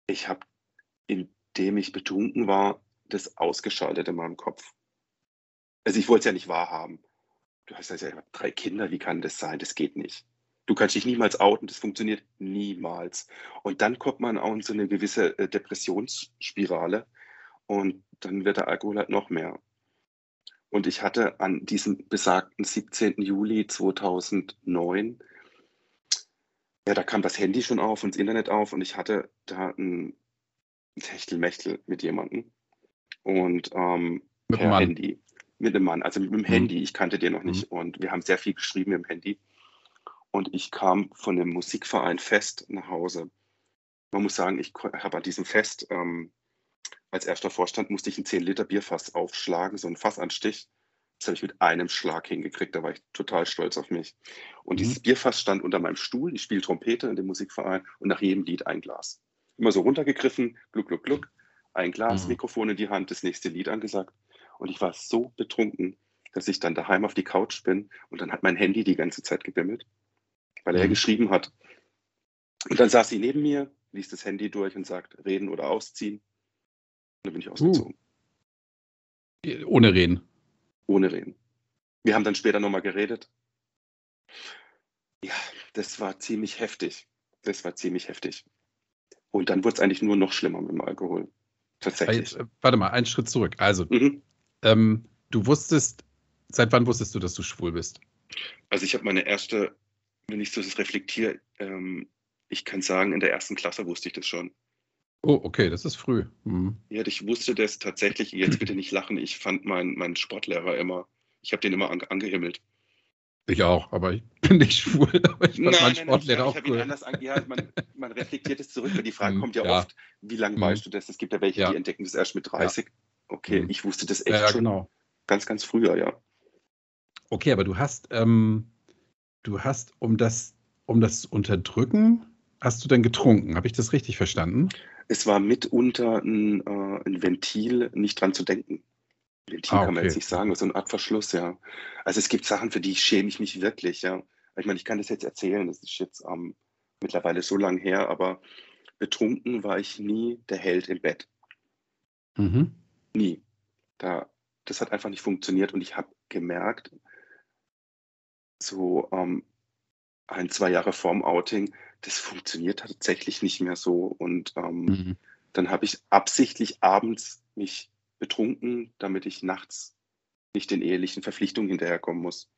ich habe, indem ich betrunken war, das ausgeschaltet in meinem Kopf. Also ich wollte es ja nicht wahrhaben. Du hast ja drei Kinder, wie kann das sein? Das geht nicht. Du kannst dich niemals outen, das funktioniert niemals. Und dann kommt man auch in so eine gewisse äh, Depressionsspirale und dann wird der Alkohol halt noch mehr. Und ich hatte an diesem besagten 17. Juli 2009 ja, da kam das Handy schon auf und das Internet auf und ich hatte da ein Techtelmechtel mit jemandem und ähm, Mit per Mann. Handy. Mit einem Mann, also mit dem Mhm. Handy. Ich kannte den noch nicht und wir haben sehr viel geschrieben im Handy. Und ich kam von dem Musikverein Fest nach Hause. Man muss sagen, ich habe an diesem Fest ähm, als erster Vorstand musste ich ein 10 Liter Bierfass aufschlagen, so ein Fassanstich. Das habe ich mit einem Schlag hingekriegt. Da war ich total stolz auf mich. Und Mhm. dieses Bierfass stand unter meinem Stuhl. Ich spiele Trompete in dem Musikverein und nach jedem Lied ein Glas. Immer so runtergegriffen, gluck, gluck, gluck. Ein Glas, Mhm. Mikrofon in die Hand, das nächste Lied angesagt. Und ich war so betrunken, dass ich dann daheim auf die Couch bin und dann hat mein Handy die ganze Zeit gebimmelt, weil er Mhm. geschrieben hat. Und dann saß sie neben mir, liest das Handy durch und sagt, reden oder ausziehen. Und dann bin ich ausgezogen, Ohne reden. ohne reden. Wir haben dann später nochmal geredet. Ja, das war ziemlich heftig. Das war ziemlich heftig. Und dann wurde es eigentlich nur noch schlimmer mit dem Alkohol. Tatsächlich. Äh, warte mal, einen Schritt zurück. Also, Mhm. Ähm, du wusstest, seit wann wusstest du, dass du schwul bist? Also ich habe meine erste, wenn ich so das reflektiere, ähm, ich kann sagen, in der ersten Klasse wusste ich das schon. Oh, okay, das ist früh. Mhm. Ja, ich wusste das tatsächlich, jetzt bitte nicht lachen, ich fand meinen, meinen Sportlehrer immer, ich habe den immer ange angehimmelt. Ich auch, aber ich bin nicht schwul. Aber ich fand meinen Sportlehrer ich auch habe ihn cool. anders ja, man, man reflektiert es zurück, weil die Frage Mhm, kommt ja, ja. oft, wie lange Mhm. weißt du das? Es gibt ja welche, Ja. die entdecken das erst mit 30. Okay, Mhm. ich wusste das echt Ja, schon genau. ganz, ganz früher, ja. Okay, aber du hast, ähm, du hast, um das, um das zu unterdrücken, hast du dann getrunken. Habe ich das richtig verstanden? Es war mitunter ein, äh, ein Ventil, nicht dran zu denken. Ventil Ah, kann man okay. jetzt nicht sagen, so eine Art Verschluss, ja. Also es gibt Sachen, für die schäme ich mich wirklich, ja. Ich meine, ich kann das jetzt erzählen, das ist jetzt ähm, mittlerweile so lang her, aber betrunken war ich nie der Held im Bett. Mhm. Nie. Da, das hat einfach nicht funktioniert und ich habe gemerkt, so ähm, ein, zwei Jahre vorm Outing, das funktioniert tatsächlich nicht mehr so. Und ähm, Mhm. dann habe ich absichtlich abends mich betrunken, damit ich nachts nicht den ehelichen Verpflichtungen hinterherkommen muss.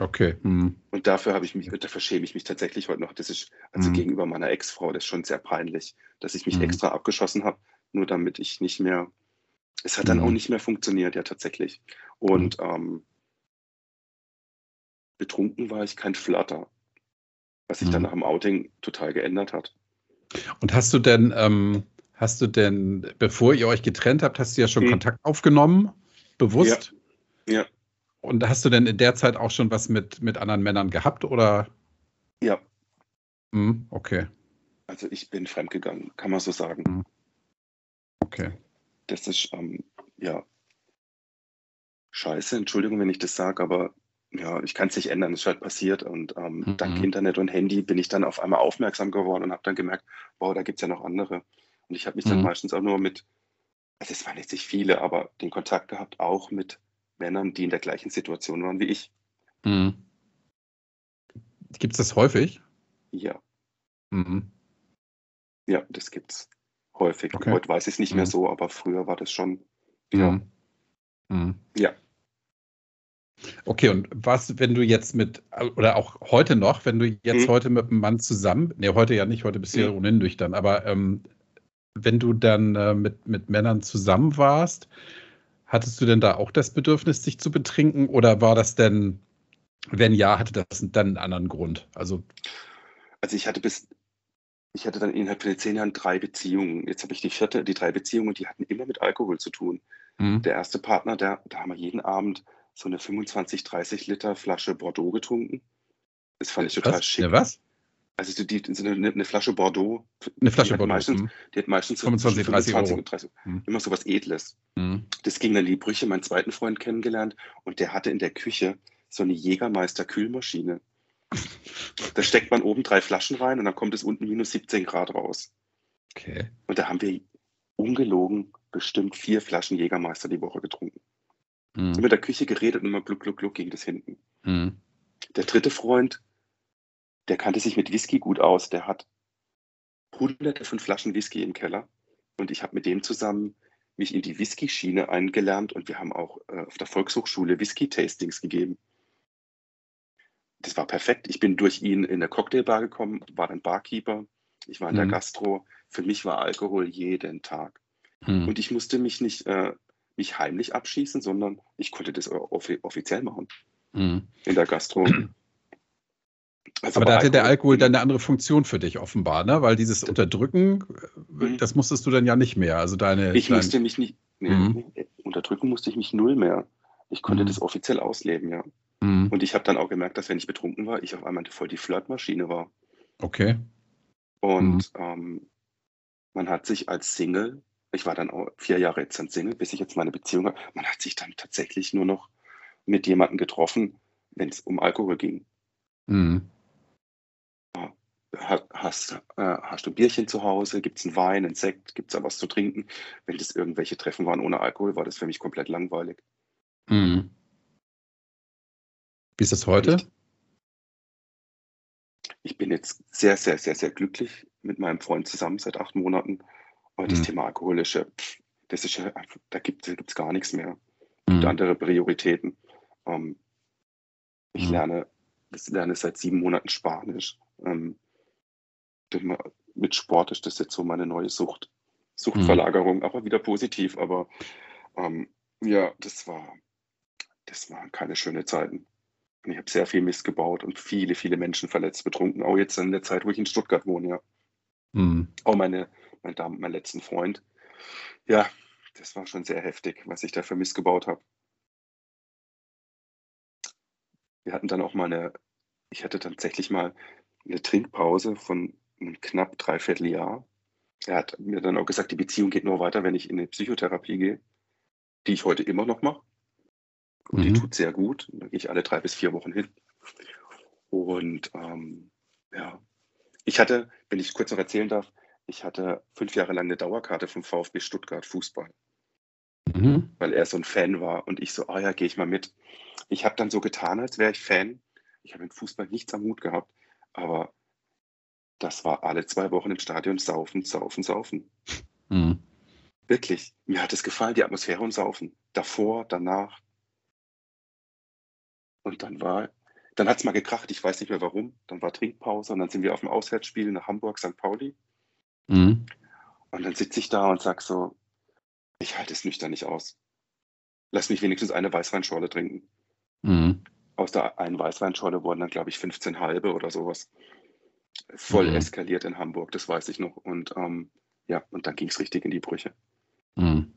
Okay. Mhm. Und dafür habe ich mich, da verschäme ich mich tatsächlich heute noch. Das ist also Mhm. gegenüber meiner Ex-Frau, das ist schon sehr peinlich, dass ich mich Mhm. extra abgeschossen habe, nur damit ich nicht mehr. Es hat dann auch Mhm. nicht mehr funktioniert, ja tatsächlich. Und ähm, betrunken war ich kein Flatter, was sich dann Mhm. nach dem Outing total geändert hat. Und hast du denn, ähm, hast du denn, bevor ihr euch getrennt habt, hast du ja schon Mhm. Kontakt aufgenommen? Bewusst? Ja, Und hast du denn in der Zeit auch schon was mit, mit anderen Männern gehabt oder? ja. Hm, okay, Also ich bin fremdgegangen, kann man so sagen. okay. Das ist, ähm, ja, scheiße, Entschuldigung, wenn ich das sage, aber ja, ich kann es nicht ändern, es ist halt passiert. Und ähm, Mhm. dank Internet und Handy bin ich dann auf einmal aufmerksam geworden und habe dann gemerkt, wow, da gibt es ja noch andere. Und ich habe mich dann Mhm. meistens auch nur mit, also es waren jetzt nicht viele, aber den Kontakt gehabt, auch mit Männern, die in der gleichen Situation waren wie ich. Mhm. Gibt es das häufig? Ja, Mhm. ja, das gibt's häufig. Okay. Heute weiß ich es nicht mehr Mhm. so, aber früher war das schon, ja, Mhm. Mhm. ja. Okay, und was, wenn du jetzt mit, oder auch heute noch, wenn du jetzt Mhm. heute mit einem Mann zusammen, ne, heute ja nicht, heute bist du ja Mhm. ohnehin nüchtern, aber ähm, wenn du dann äh, mit, mit Männern zusammen warst, hattest du denn da auch das Bedürfnis, dich zu betrinken oder war das denn, wenn ja, hatte das dann einen anderen Grund? Also, Also ich hatte bis, ich hatte dann innerhalb von den zehn Jahren drei Beziehungen. Jetzt habe ich die vierte, die drei Beziehungen, die hatten immer mit Alkohol zu tun. hm, Der erste Partner, der, da haben wir jeden Abend so eine 25, 30 Liter Flasche Bordeaux getrunken. Das fand ich total was? schick. Ja, was? Also die, so eine, eine Flasche Bordeaux, Eine Flasche die Bordeaux. meistens, hm, die hat meistens so 25, zwischen 30 Euro. und 30, Hm. immer so was Edles. hm, Das ging dann in die Brüche, meinen zweiten Freund kennengelernt und der hatte in der Küche so eine Jägermeister-Kühlmaschine. Da steckt man oben drei Flaschen rein und dann kommt es unten minus 17 Grad raus. Okay. Und da haben wir ungelogen bestimmt vier Flaschen Jägermeister die Woche getrunken. Hm, Sind mit der Küche geredet und immer gluck, gluck, gluck ging das hinten. hm, Der dritte Freund, der kannte sich mit Whisky gut aus. Der hat hunderte von Flaschen Whisky im Keller. Und ich habe mit dem zusammen mich in die Whisky-Schiene eingelernt und wir haben auch äh, auf der Volkshochschule Whisky-Tastings gegeben. Das war perfekt. Ich bin durch ihn in eine Cocktailbar gekommen, war dann Barkeeper. Ich war in der Mhm. Gastro. Für mich war Alkohol jeden Tag. hm, Und ich musste mich nicht äh, mich heimlich abschießen, sondern ich konnte das offi offiziell machen hm. in der Gastro. Also Aber da hatte der Alkohol dann Mhm. eine andere Funktion für dich offenbar, ne? Weil dieses Unterdrücken, äh, Mhm. das musstest du dann ja nicht mehr. Also deine, Ich dein, musste mich nicht, nee, Mhm. nee, unterdrücken musste ich mich null mehr. Ich konnte Mhm. das offiziell ausleben, ja. Mhm. Und ich habe dann auch gemerkt, dass wenn ich betrunken war, ich auf einmal voll die Flirtmaschine war. Okay. Und Mhm. ähm, man hat sich als Single, ich war dann auch vier Jahre jetzt dann Single, bis ich jetzt meine Beziehung habe, man hat sich dann tatsächlich nur noch mit jemandem getroffen, wenn es um Alkohol ging. Mhm. Ha- Hast, äh, hast du ein Bierchen zu Hause? Gibt es einen Wein, einen Sekt? Gibt es da was zu trinken? Wenn das irgendwelche Treffen waren ohne Alkohol, war das für mich komplett langweilig. Mhm. Wie ist das heute? Ich, bin jetzt sehr, sehr, sehr, sehr glücklich mit meinem Freund zusammen seit acht Monaten. Aber das Mhm. Thema Alkohol ist ja, pff, das ist da gibt es gar nichts mehr. Es gibt Mhm. andere Prioritäten. Ähm, ich Mhm. lerne, ich lerne seit sieben Monaten Spanisch. Ähm, mit Sport ist das jetzt so meine neue Sucht. Suchtverlagerung, aber wieder positiv. Aber ähm, ja, das war, das waren keine schönen Zeiten. Und ich habe sehr viel Mist gebaut und viele, viele Menschen verletzt, betrunken. Auch jetzt in der Zeit, wo ich in Stuttgart wohne, ja. Mhm. Auch meine, Dame, mein letzten Freund. Ja, das war schon sehr heftig, was ich da für Mist gebaut habe. Wir hatten dann auch mal eine, ich hatte tatsächlich mal eine Trinkpause von einem knapp dreiviertel Jahr. Er hat mir dann auch gesagt, die Beziehung geht nur weiter, wenn ich in eine Psychotherapie gehe, die ich heute immer noch mache. Und die Mhm. tut sehr gut. Da gehe ich alle drei bis vier Wochen hin. Und ähm, ja, ich hatte, wenn ich kurz noch erzählen darf, ich hatte fünf Jahre lang eine Dauerkarte vom VfB Stuttgart Fußball, Mhm. weil er so ein Fan war und ich so, ah ja, gehe ich mal mit. Ich habe dann so getan, als wäre ich Fan. Ich habe mit Fußball nichts am Hut gehabt, aber das war alle zwei Wochen im Stadion saufen, saufen, saufen. Mhm. Wirklich. Mir hat es gefallen, die Atmosphäre und Saufen. Davor, danach. Und dann war dann hat es mal gekracht, ich weiß nicht mehr warum. Dann war Trinkpause und dann sind wir auf dem Auswärtsspiel nach Hamburg, St. Pauli. Mhm. Und dann sitze ich da und sag so, ich halte es nüchtern nicht aus. Lass mich wenigstens eine Weißweinschorle trinken. Mhm. Aus der einen Weißweinschorle wurden dann, glaube ich, 15 halbe oder sowas. Voll Mhm. eskaliert in Hamburg, das weiß ich noch. Und ähm, ja, und dann ging es richtig in die Brüche. Mhm.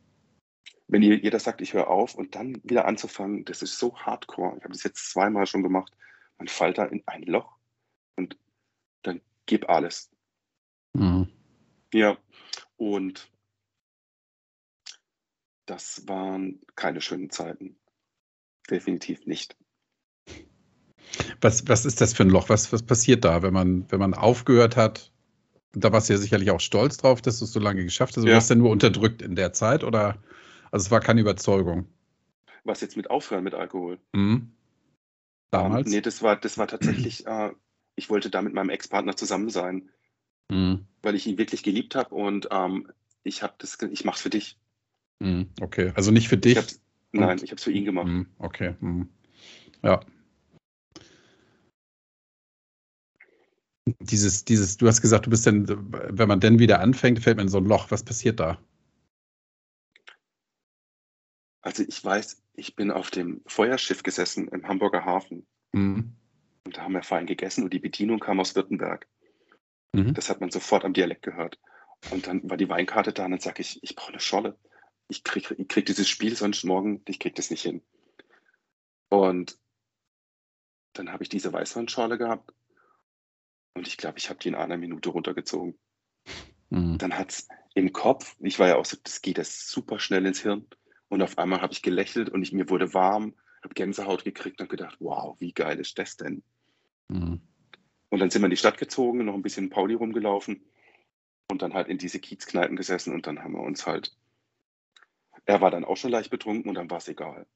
Wenn ihr, jeder sagt, ich höre auf und dann wieder anzufangen, das ist so hardcore. Ich habe das jetzt zweimal schon gemacht. Man fällt da in ein Loch und dann gib alles. Mhm. Ja, und das waren keine schönen Zeiten. Definitiv nicht. Was, was ist das für ein Loch? Was, was passiert da, wenn man, wenn man aufgehört hat? Da warst du ja sicherlich auch stolz drauf, dass du es so lange geschafft hast. Du Ja. warst ja nur unterdrückt in der Zeit oder? Also es war keine Überzeugung. Was jetzt mit Aufhören mit Alkohol? Mhm. Damals? Ähm, nee, das war, das war tatsächlich, äh, ich wollte da mit meinem Ex-Partner zusammen sein, Mhm. weil ich ihn wirklich geliebt habe und ähm, ich habe das, ich mach's für dich. Mhm. Okay, also nicht für dich. Ich nein, ich habe es für ihn gemacht. Mhm. Okay. Mhm. Ja. Dieses, dieses, du hast gesagt, du bist dann, wenn man dann wieder anfängt, fällt man in so ein Loch. Was passiert da? Also ich weiß, ich bin auf dem Feuerschiff gesessen im Hamburger Hafen Mhm. und da haben wir fein gegessen und die Bedienung kam aus Württemberg. Mhm. Das hat man sofort am Dialekt gehört. Und dann war die Weinkarte da und dann sage ich, ich brauche eine Scholle. Ich krieg, ich krieg dieses Spiel sonst morgen, ich krieg das nicht hin. Und dann habe ich diese Weißweinschorle gehabt und ich glaube, ich habe die in einer Minute runtergezogen. Mhm. Dann hat es im Kopf, ich war ja auch so, das geht das super schnell ins Hirn. Und auf einmal habe ich gelächelt und ich, mir wurde warm, habe Gänsehaut gekriegt und gedacht, wow, wie geil ist das denn? Mhm. Und dann sind wir in die Stadt gezogen, noch ein bisschen in Pauli rumgelaufen und dann halt in diese Kiezkneipen gesessen und dann haben wir uns halt. Er war dann auch schon leicht betrunken und dann war es egal.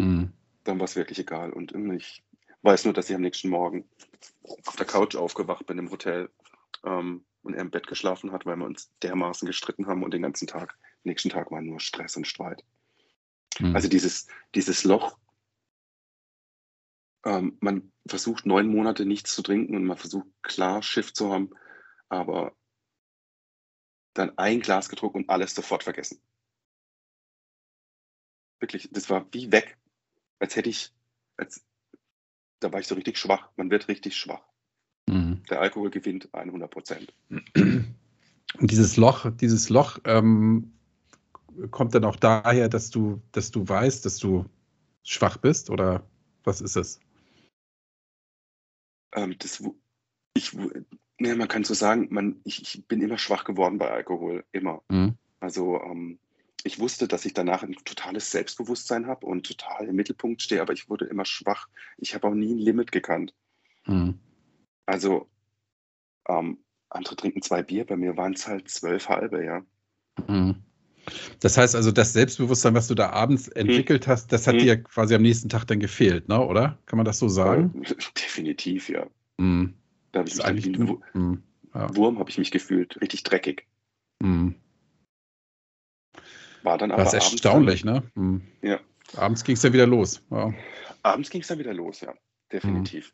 Mhm. Dann war es wirklich egal. Und ich weiß nur, dass ich am nächsten Morgen auf der Couch aufgewacht bin im Hotel ähm, und er im Bett geschlafen hat, weil wir uns dermaßen gestritten haben und den ganzen Tag, nächsten Tag war nur Stress und Streit. Mhm. Also dieses, dieses Loch, ähm, man versucht neun Monate nichts zu trinken und man versucht klar Schiff zu haben, aber dann ein Glas getrunken und alles sofort vergessen. Wirklich, das war wie weg, als hätte ich, als, da war ich so richtig schwach. Man wird richtig schwach. Mhm. Der Alkohol gewinnt 100 Prozent. Und dieses Loch, dieses Loch ähm, kommt dann auch daher, dass du, dass du weißt, dass du schwach bist oder was ist es? Ähm, das, ich, ja, man kann so sagen, man, ich, ich bin immer schwach geworden bei Alkohol, immer. Mhm. Also ähm, ich wusste, dass ich danach ein totales Selbstbewusstsein habe und total im Mittelpunkt stehe, aber ich wurde immer schwach. Ich habe auch nie ein Limit gekannt. Mhm. Also ähm, andere trinken zwei Bier, bei mir waren es halt zwölf halbe, ja. Mhm. Das heißt also, das Selbstbewusstsein, was du da abends entwickelt hast, das hat Mhm. dir quasi am nächsten Tag dann gefehlt, ne? oder? Kann man das so sagen? Definitiv, ja. Mhm. Da habe ich ist mich dann eigentlich. wie ein Mhm. Ja. Wurm habe ich mich gefühlt, richtig dreckig. Mhm. War dann aber Das ist erstaunlich, ne? Mhm. Ja. Abends ging es ja wieder los. Ja. Dann, abends ging es dann wieder los, ja. Definitiv.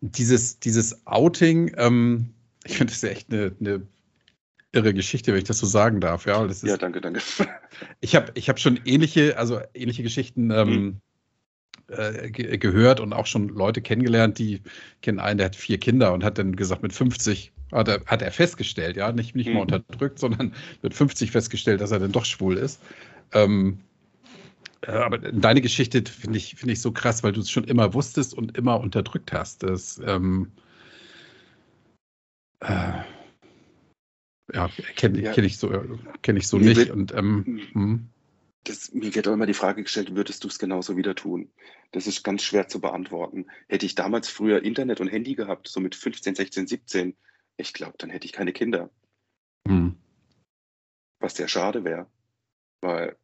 Dieses, dieses Outing, ähm, ich finde das ja echt eine, eine irre Geschichte, wenn ich das so sagen darf. Ja, ist, Ja, danke, danke. Ich habe ich hab schon ähnliche, also ähnliche Geschichten ähm, äh, ge gehört und auch schon Leute kennengelernt, die kennen einen, der hat vier Kinder und hat dann gesagt, mit 50 hat er, hat er festgestellt, ja, nicht, nicht mal Mhm. unterdrückt, sondern mit 50 festgestellt, dass er dann doch schwul ist. Ähm, äh, aber deine Geschichte finde ich, finde ich so krass, weil du es schon immer wusstest und immer unterdrückt hast. Das, ähm, äh, ja, kenne Ja. kenn ich so, kenn ich so Mir nicht. wird- Und ähm, hm. Das, mir wird auch immer die Frage gestellt, würdest du es genauso wieder tun? Das ist ganz schwer zu beantworten. Hätte ich damals früher Internet und Handy gehabt, so mit 15, 16, 17, ich glaube, dann hätte ich keine Kinder, Hm. was sehr schade wäre, weil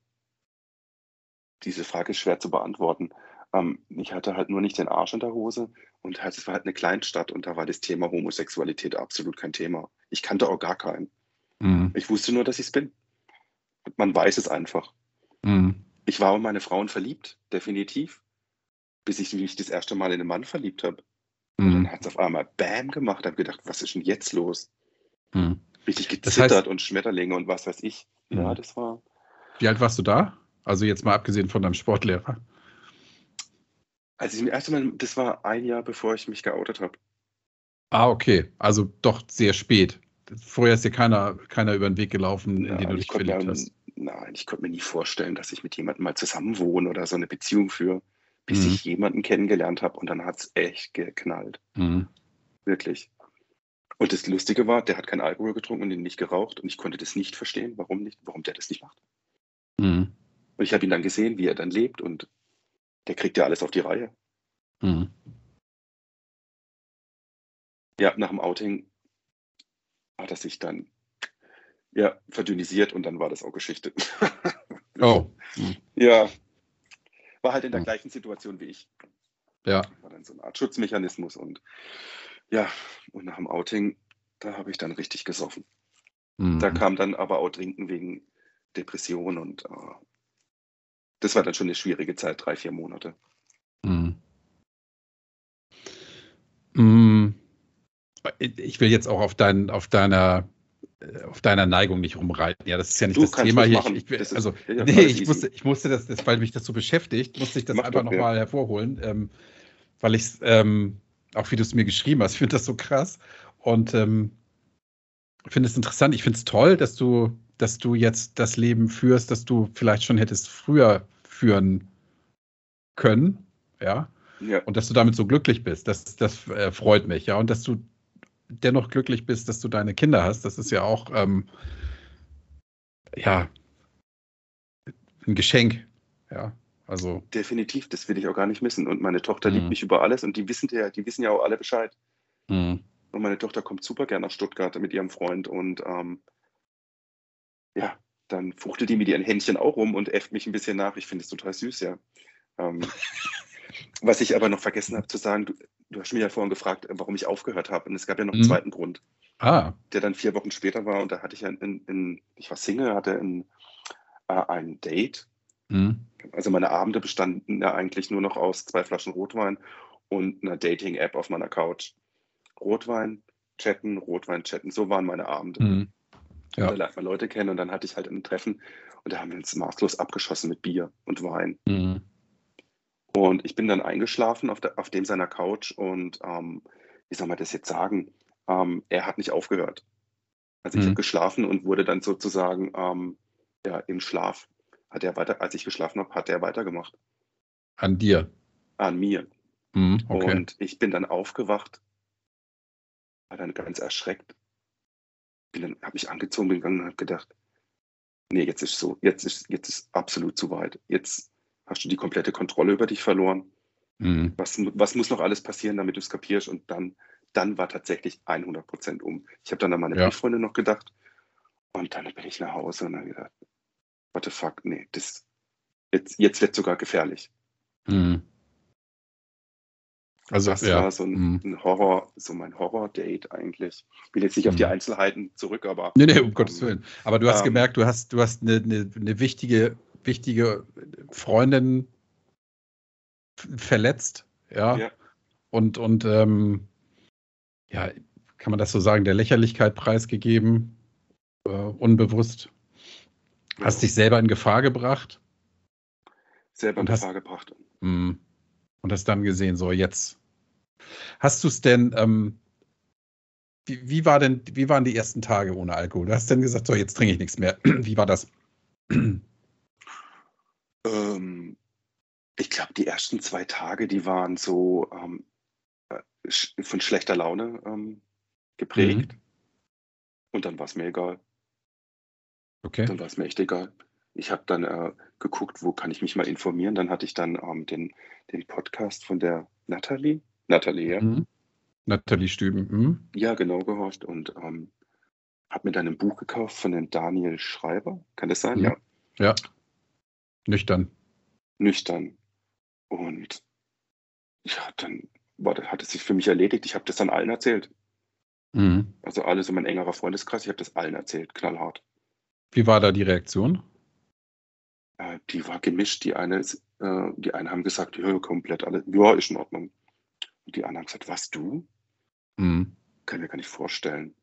diese Frage ist schwer zu beantworten. Ähm, ich hatte halt nur nicht den Arsch in der Hose und halt, es war halt eine Kleinstadt und da war das Thema Homosexualität absolut kein Thema. Ich kannte auch gar keinen. Hm. Ich wusste nur, dass ich es bin. Und man weiß es einfach. Hm. Ich war in meine Frauen verliebt, definitiv. bis ich mich das erste Mal in einen Mann verliebt habe. Und Mhm. dann hat es auf einmal Bam gemacht. Habe gedacht, was ist denn jetzt los? Mhm. Richtig Das gezittert heißt- und Schmetterlinge und was weiß ich. Ja, Mhm. das war. Wie alt warst du da? Also jetzt mal abgesehen von deinem Sportlehrer. Also das erste Mal, das war ein Jahr, bevor ich mich geoutet habe. Ah, okay. Also doch sehr spät. Vorher ist dir keiner, keiner über den Weg gelaufen, in den du ich dich verliebt mir, hast. nein, ich konnte mir nie vorstellen, dass ich mit jemandem mal zusammenwohne oder so eine Beziehung führe, bis Mhm. ich jemanden kennengelernt habe und dann hat es echt geknallt. Mhm. Wirklich. Und das Lustige war, der hat keinen Alkohol getrunken und ihn nicht geraucht und ich konnte das nicht verstehen, warum nicht, warum der das nicht macht. Mhm. Und ich habe ihn dann gesehen, wie er dann lebt und der kriegt ja alles auf die Reihe. Mhm. Ja, nach dem Outing hat er sich dann ja, verdünnisiert und dann war das auch Geschichte. Oh. Mhm. Ja, war halt in der Mhm. gleichen Situation wie ich. Ja. War dann so eine Art Schutzmechanismus und ja, und nach dem Outing, da habe ich dann richtig gesoffen. Mhm. Da kam dann aber auch Trinken wegen Depression und äh, das war dann schon eine schwierige Zeit, drei, vier Monate. Mhm. Mhm. Ich will jetzt auch auf, dein, auf, deiner, äh, auf deiner Neigung nicht rumreiten. Ja, das ist ja nicht Du das Thema hier. Ich, ich, ist- also, ja, nee, ich easy. musste, ich musste das, das, weil mich das so beschäftigt, musste ich das Mach einfach doch, ja. nochmal hervorholen, ähm, weil ich ähm, auch wie du es mir geschrieben hast, ich finde das so krass und ähm, finde es interessant. Ich finde es toll, dass du, dass du jetzt das Leben führst, das du vielleicht schon hättest früher führen können, ja. Ja, Und dass du damit so glücklich bist, das, das äh, freut mich, ja. Und dass du dennoch glücklich bist, dass du deine Kinder hast, das ist ja auch, ähm, ja, ein Geschenk, ja. Also, definitiv, das will ich auch gar nicht missen. Und meine Tochter Mhm. liebt mich über alles und die wissen ja, die wissen ja auch alle Bescheid. mh, Und meine Tochter kommt super gern nach Stuttgart mit ihrem Freund und ähm, ja, dann fuchtelt die mit ihren Händchen auch rum und äfft mich ein bisschen nach. Ich finde es total süß, ja. Ähm, was ich aber noch vergessen habe zu sagen, du, du hast mich ja vorhin gefragt, warum ich aufgehört habe. Und es gab ja noch einen Mhm. zweiten Grund, ah, der dann vier Wochen später war. Und da hatte ich ja, in, in, ich war Single, hatte ein, äh, ein Date. mh, Also meine Abende bestanden ja eigentlich nur noch aus zwei Flaschen Rotwein und einer Dating-App auf meiner Couch. Rotwein, chatten, Rotwein, chatten, so waren meine Abende. mh, ja. Da lernt man Leute kennen und dann hatte ich halt ein Treffen und da haben wir uns maßlos abgeschossen mit Bier und Wein. mh, Und ich bin dann eingeschlafen auf, der, auf dem seiner Couch und ähm, wie soll man das jetzt sagen? Ähm, er hat nicht aufgehört. Also ich Mhm. habe geschlafen und wurde dann sozusagen ähm, ja, im Schlaf, hat er weiter, als ich geschlafen habe, hat er weitergemacht. an dir. An mir. Mh, okay. Und ich bin dann aufgewacht, war dann ganz erschreckt. Bin dann, habe mich angezogen, bin gegangen und habe gedacht, nee, jetzt ist so, jetzt ist, jetzt ist absolut zu weit. Jetzt hast du die komplette Kontrolle über dich verloren. Mh, Was, was muss noch alles passieren, damit du es kapierst? Und dann, dann war tatsächlich 100 Prozent um. Ich habe dann an meine Ja. Brieffreundin noch gedacht. Und dann bin ich nach Hause und habe gedacht, what the fuck, nee, das, jetzt, jetzt wird sogar gefährlich. mh. Also, das ja. war so ein, mh. ein Horror, so mein Horror-Date eigentlich. Ich will jetzt nicht auf die Mhm. Einzelheiten zurück, aber Nee, nee, um Gottes Willen. Aber du hast ähm, gemerkt, du hast, du hast eine, eine, eine wichtige, wichtige Freundin verletzt, ja. Ja. Und, und ähm, ja, kann man das so sagen, der Lächerlichkeit preisgegeben, äh, unbewusst. Hast dich selber in Gefahr gebracht selber in und hast- Gefahr gebracht. mm, und hast dann gesehen, so jetzt. Hast du es denn, ähm, wie, wie, war denn, wie waren die ersten Tage ohne Alkohol? Du hast dann gesagt, so jetzt trinke ich nichts mehr. Wie war das? Ähm, ich glaube, die ersten zwei Tage, die waren so ähm, äh, sch von schlechter Laune ähm, geprägt. Und dann war es mir egal. Okay. Dann war es mir echt egal. Ich habe dann äh, geguckt, wo kann ich mich mal informieren. Dann hatte ich dann ähm, den, den Podcast von der Natalie. Natalie, ja. Mhm. Nathalie Stüben. Mhm. Ja, genau, gehorcht. Und ähm, habe mir dann ein Buch gekauft von dem Daniel Schreiber. Kann das sein? Mhm. Ja. Ja. Nüchtern. Nüchtern. Und ja, dann war, hat es sich für mich erledigt. Ich habe das dann allen erzählt. Mhm. Also alle so mein engerer Freundeskreis. Ich habe das allen erzählt, knallhart. Wie war da die Reaktion? Äh, die war gemischt. Die eine, äh, die einen haben gesagt, ja, komplett alle, ja, ist in Ordnung. Und die anderen haben gesagt, was du? Mhm. Kann mir gar nicht vorstellen.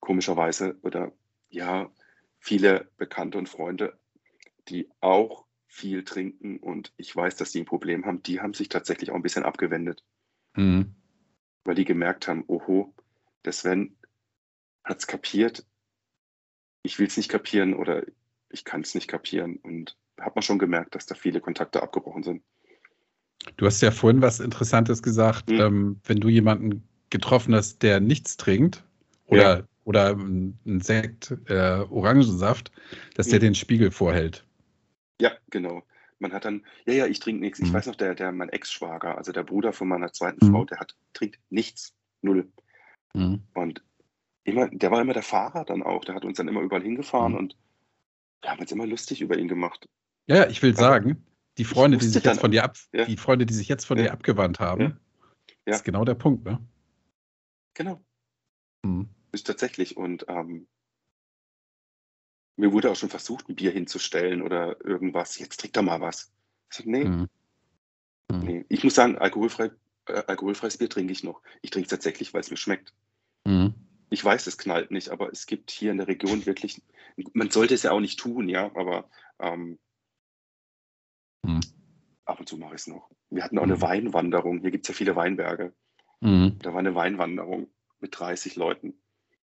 Komischerweise oder ja, viele Bekannte und Freunde, die auch viel trinken und ich weiß, dass die ein Problem haben, die haben sich tatsächlich auch ein bisschen abgewendet, Mhm. weil die gemerkt haben, oho, der Sven hat es kapiert, ich will es nicht kapieren oder ich kann es nicht kapieren. Und hat man schon gemerkt, dass da viele Kontakte abgebrochen sind. Du hast ja vorhin was Interessantes gesagt, Hm. ähm, wenn du jemanden getroffen hast, der nichts trinkt oder, Ja. oder ein Sekt, äh, Orangensaft, dass der Hm. den Spiegel vorhält. Ja, genau. Man hat dann, ja, ja, ich trinke nichts. Ich Mhm. weiß noch, der, der, mein Ex-Schwager, also der Bruder von meiner zweiten Mhm. Frau, der hat, trinkt nichts. Null. Mhm. Und immer, der war immer der Fahrer dann auch. Der hat uns dann immer überall hingefahren Mhm. und wir haben uns immer lustig über ihn gemacht. Ja, ja, ich will Aber sagen, die Freunde, die sich jetzt von dir ab, Ja. die Freunde, die sich jetzt von Ja. dir abgewandt haben, Ja. Ist genau der Punkt, ne? Genau. Mhm. Ist tatsächlich. Und ähm, mir wurde auch schon versucht, ein Bier hinzustellen oder irgendwas. Jetzt trink doch mal was. Ich sag, nee, Mhm. Mhm. nee. Ich muss sagen, alkoholfrei, äh, alkoholfreies Bier trinke ich noch. Ich trinke es tatsächlich, weil es mir schmeckt. Mhm. Ich weiß, es knallt nicht, aber es gibt hier in der Region wirklich, man sollte es ja auch nicht tun, ja, aber ähm, Mhm. ab und zu mache ich es noch. Wir hatten auch eine Mhm. Weinwanderung. Hier gibt es ja viele Weinberge. Mhm. Da war eine Weinwanderung mit 30 Leuten.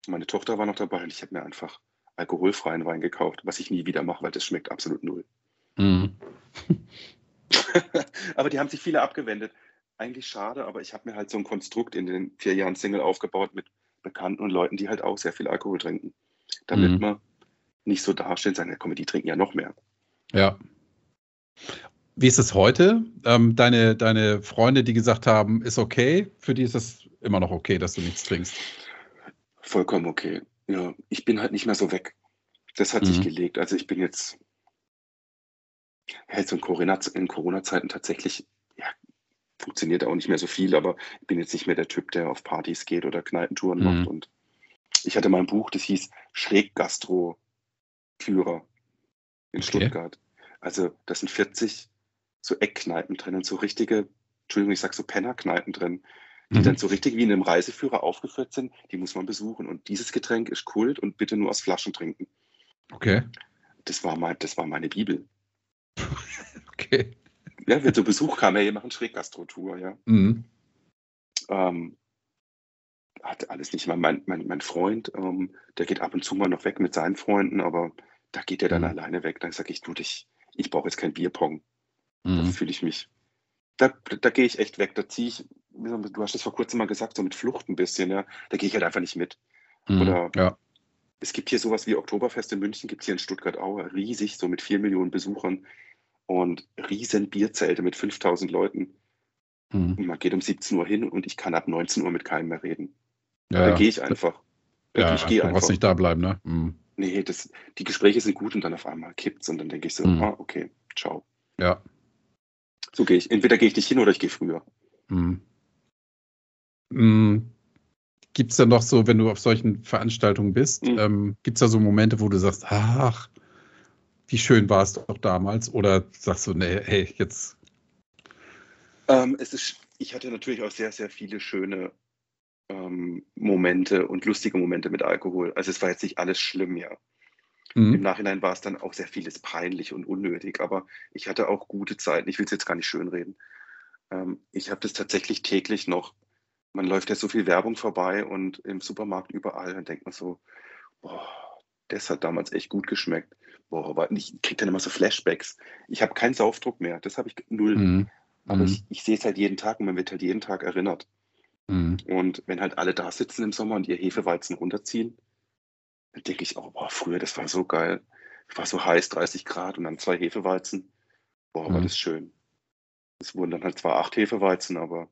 Meine Tochter war noch dabei und ich habe mir einfach alkoholfreien Wein gekauft, was ich nie wieder mache, weil das schmeckt absolut null. Mhm. aber die haben sich viele abgewendet. Eigentlich schade, aber ich habe mir halt so ein Konstrukt in den vier Jahren Single aufgebaut mit Bekannten und Leuten, die halt auch sehr viel Alkohol trinken. Damit Mhm. man nicht so dasteht und sagen, ja, komm, die trinken ja noch mehr. Ja. Wie ist es heute? Ähm, deine, deine Freunde, die gesagt haben, ist okay, für die ist es immer noch okay, dass du nichts trinkst. Vollkommen okay. Ja, ich bin halt nicht mehr so weg. Das hat sich Mhm. gelegt. Also ich bin jetzt, jetzt in Corona- Corona-Zeiten tatsächlich, ja, funktioniert auch nicht mehr so viel, aber ich bin jetzt nicht mehr der Typ, der auf Partys geht oder Kneipentouren Mhm. macht. Und ich hatte mal ein Buch, das hieß Schräggastro-Führer in Okay. Stuttgart. Also das sind 40 so Eckkneipen drin und so richtige, Entschuldigung, ich sag so Pennerkneipen drin, die Mhm. dann so richtig wie in einem Reiseführer aufgeführt sind, die muss man besuchen. Und dieses Getränk ist Kult und bitte nur aus Flaschen trinken. Okay. Das war, mein, das war meine Bibel. Okay. Ja, wer zu Besuch kam, hey, wir machen Schräggastro-Tour, ja. Mhm. Ähm, hatte alles nicht mal. Mein, mein, mein Freund, ähm, der geht ab und zu mal noch weg mit seinen Freunden, aber da geht er dann Mhm. alleine weg. Dann sage ich, du, dich, ich brauche jetzt kein Bierpong. Da Mhm. fühle ich mich. Da, da gehe ich echt weg. Da ziehe ich, du hast das vor kurzem mal gesagt, so mit Flucht ein bisschen, ja. Da gehe ich halt einfach nicht mit. Mhm. Oder- ja. Es gibt hier sowas wie Oktoberfest in München, gibt es hier in Stuttgart auch, riesig, so mit vier Millionen Besuchern und riesen Bierzelte mit 5000 Leuten. Mhm. Und man geht um 17 Uhr hin und ich kann ab 19 Uhr mit keinem mehr reden. ja. Da gehe ich einfach. Ja, ich gehe du einfach. brauchst nicht da bleiben, ne? Mhm. Nee, das, die Gespräche sind gut und dann auf einmal kippt's und dann denke ich so, Mhm. ah, okay, ciao. Ja. So gehe ich. Entweder gehe ich nicht hin oder ich gehe früher. Mhm. Mhm. Gibt es da noch so, wenn du auf solchen Veranstaltungen bist, Mhm. ähm, gibt es da so Momente, wo du sagst, ach, wie schön war es doch damals? Oder sagst du, nee, hey, jetzt. Ähm, es ist, ich hatte natürlich auch sehr, sehr viele schöne ähm, Momente und lustige Momente mit Alkohol. Also es war jetzt nicht alles schlimm, ja. Im Mhm. Nachhinein war es dann auch sehr vieles peinlich und unnötig, aber ich hatte auch gute Zeiten. Ich will es jetzt gar nicht schönreden. Ähm, ich habe das tatsächlich täglich noch. Man läuft ja so viel Werbung vorbei und im Supermarkt überall, dann denkt man so, boah, das hat damals echt gut geschmeckt. Boah, aber ich kriege dann immer so Flashbacks. Ich habe keinen Saufdruck mehr, das habe ich null. Mhm. Aber Mhm. ich, ich sehe es halt jeden Tag und man wird halt jeden Tag erinnert. Mhm. Und wenn halt alle da sitzen im Sommer und ihr Hefeweizen runterziehen, dann denke ich, oh, boah, früher, das war so geil. Es war so heiß, 30 Grad und dann zwei Hefeweizen. Boah, war Mhm. das schön. Es wurden dann halt zwar acht Hefeweizen, aber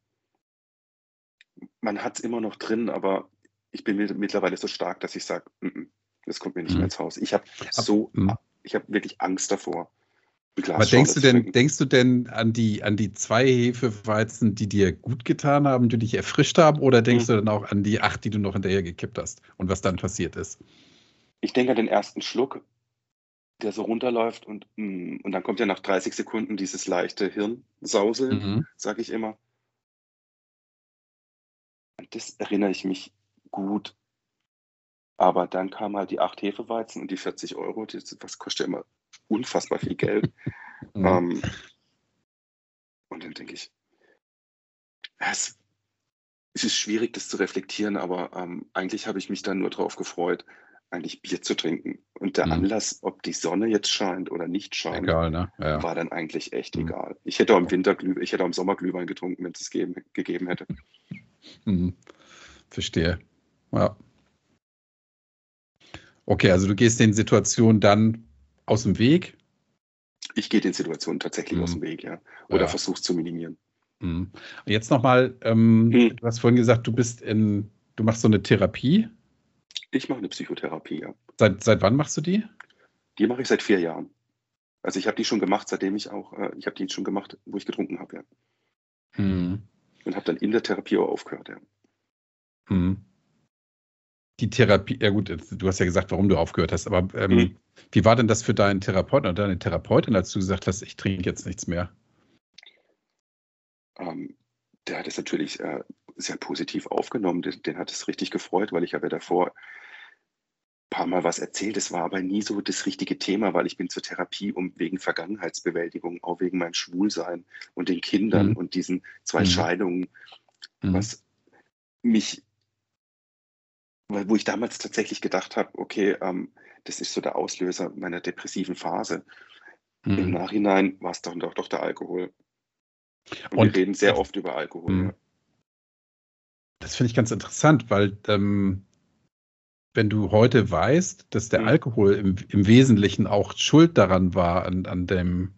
man hat es immer noch drin, aber ich bin mit- mittlerweile so stark, dass ich sage, das kommt mir nicht Mhm. mehr ins Haus. Ich habe so, Mhm. ich habe wirklich Angst davor. Aber denkst du denn, denkst du denn an die, an die zwei Hefeweizen, die dir gut getan haben, die dich erfrischt haben, oder denkst Mhm. du dann auch an die acht, die du noch hinterher gekippt hast und was dann passiert ist? Ich denke an den ersten Schluck, der so runterläuft und, mm, und dann kommt ja nach 30 Sekunden dieses leichte Hirnsauseln, Mhm. sage ich immer. Und das erinnere ich mich gut. Aber dann kam halt die 8 Hefeweizen und die 40 Euro. Das, was kostet ja immer unfassbar viel Geld. Mhm. Ähm, und dann denke ich, es, es ist schwierig, das zu reflektieren, aber ähm, eigentlich habe ich mich dann nur darauf gefreut, eigentlich Bier zu trinken. Und der Mhm. Anlass, ob die Sonne jetzt scheint oder nicht scheint, Egal, ne? Ja. war dann eigentlich echt Mhm. egal. Ich hätte auch im Winter Glüh, ich hätte auch im Sommer Glühwein getrunken, wenn es es geben, gegeben hätte. Mhm. Verstehe. Ja. Okay, also du gehst den Situationen dann aus dem Weg. Ich gehe den Situationen tatsächlich aus dem Mhm. Weg, ja. Oder Ja. versuche zu minimieren. Mhm. Jetzt nochmal, ähm, Mhm. du hast vorhin gesagt, du bist in, du machst so eine Therapie. Ich mache eine Psychotherapie, ja. Seit, seit wann machst du die? Die mache ich seit vier Jahren. Also ich habe die schon gemacht, seitdem ich auch, äh, ich habe die schon gemacht, wo ich getrunken habe, ja. Mhm. Und habe dann in der Therapie auch aufgehört, ja. Mhm. Die Therapie, ja gut, du hast ja gesagt, warum du aufgehört hast, aber ähm, Mhm. wie war denn das für deinen Therapeuten oder deine Therapeutin, als du gesagt hast, ich trinke jetzt nichts mehr? Ähm, der hat es natürlich äh, sehr positiv aufgenommen. Den, den hat es richtig gefreut, weil ich habe ja davor ein paar Mal was erzählt. Es war aber nie so das richtige Thema, weil ich bin zur Therapie um wegen Vergangenheitsbewältigung, auch wegen meinem Schwulsein und den Kindern Mhm. und diesen zwei Mhm. Scheidungen, Mhm. was mich, weil- wo ich damals tatsächlich gedacht habe, okay, ähm, das ist so der Auslöser meiner depressiven Phase. Im Mhm. Nachhinein war es dann doch, doch der Alkohol. Und, Und- wir reden sehr oft über Alkohol. Mhm. Ja. Das finde ich ganz interessant, weil ähm, wenn du heute weißt, dass der Mhm. Alkohol im, im Wesentlichen auch schuld daran war, an, an dem,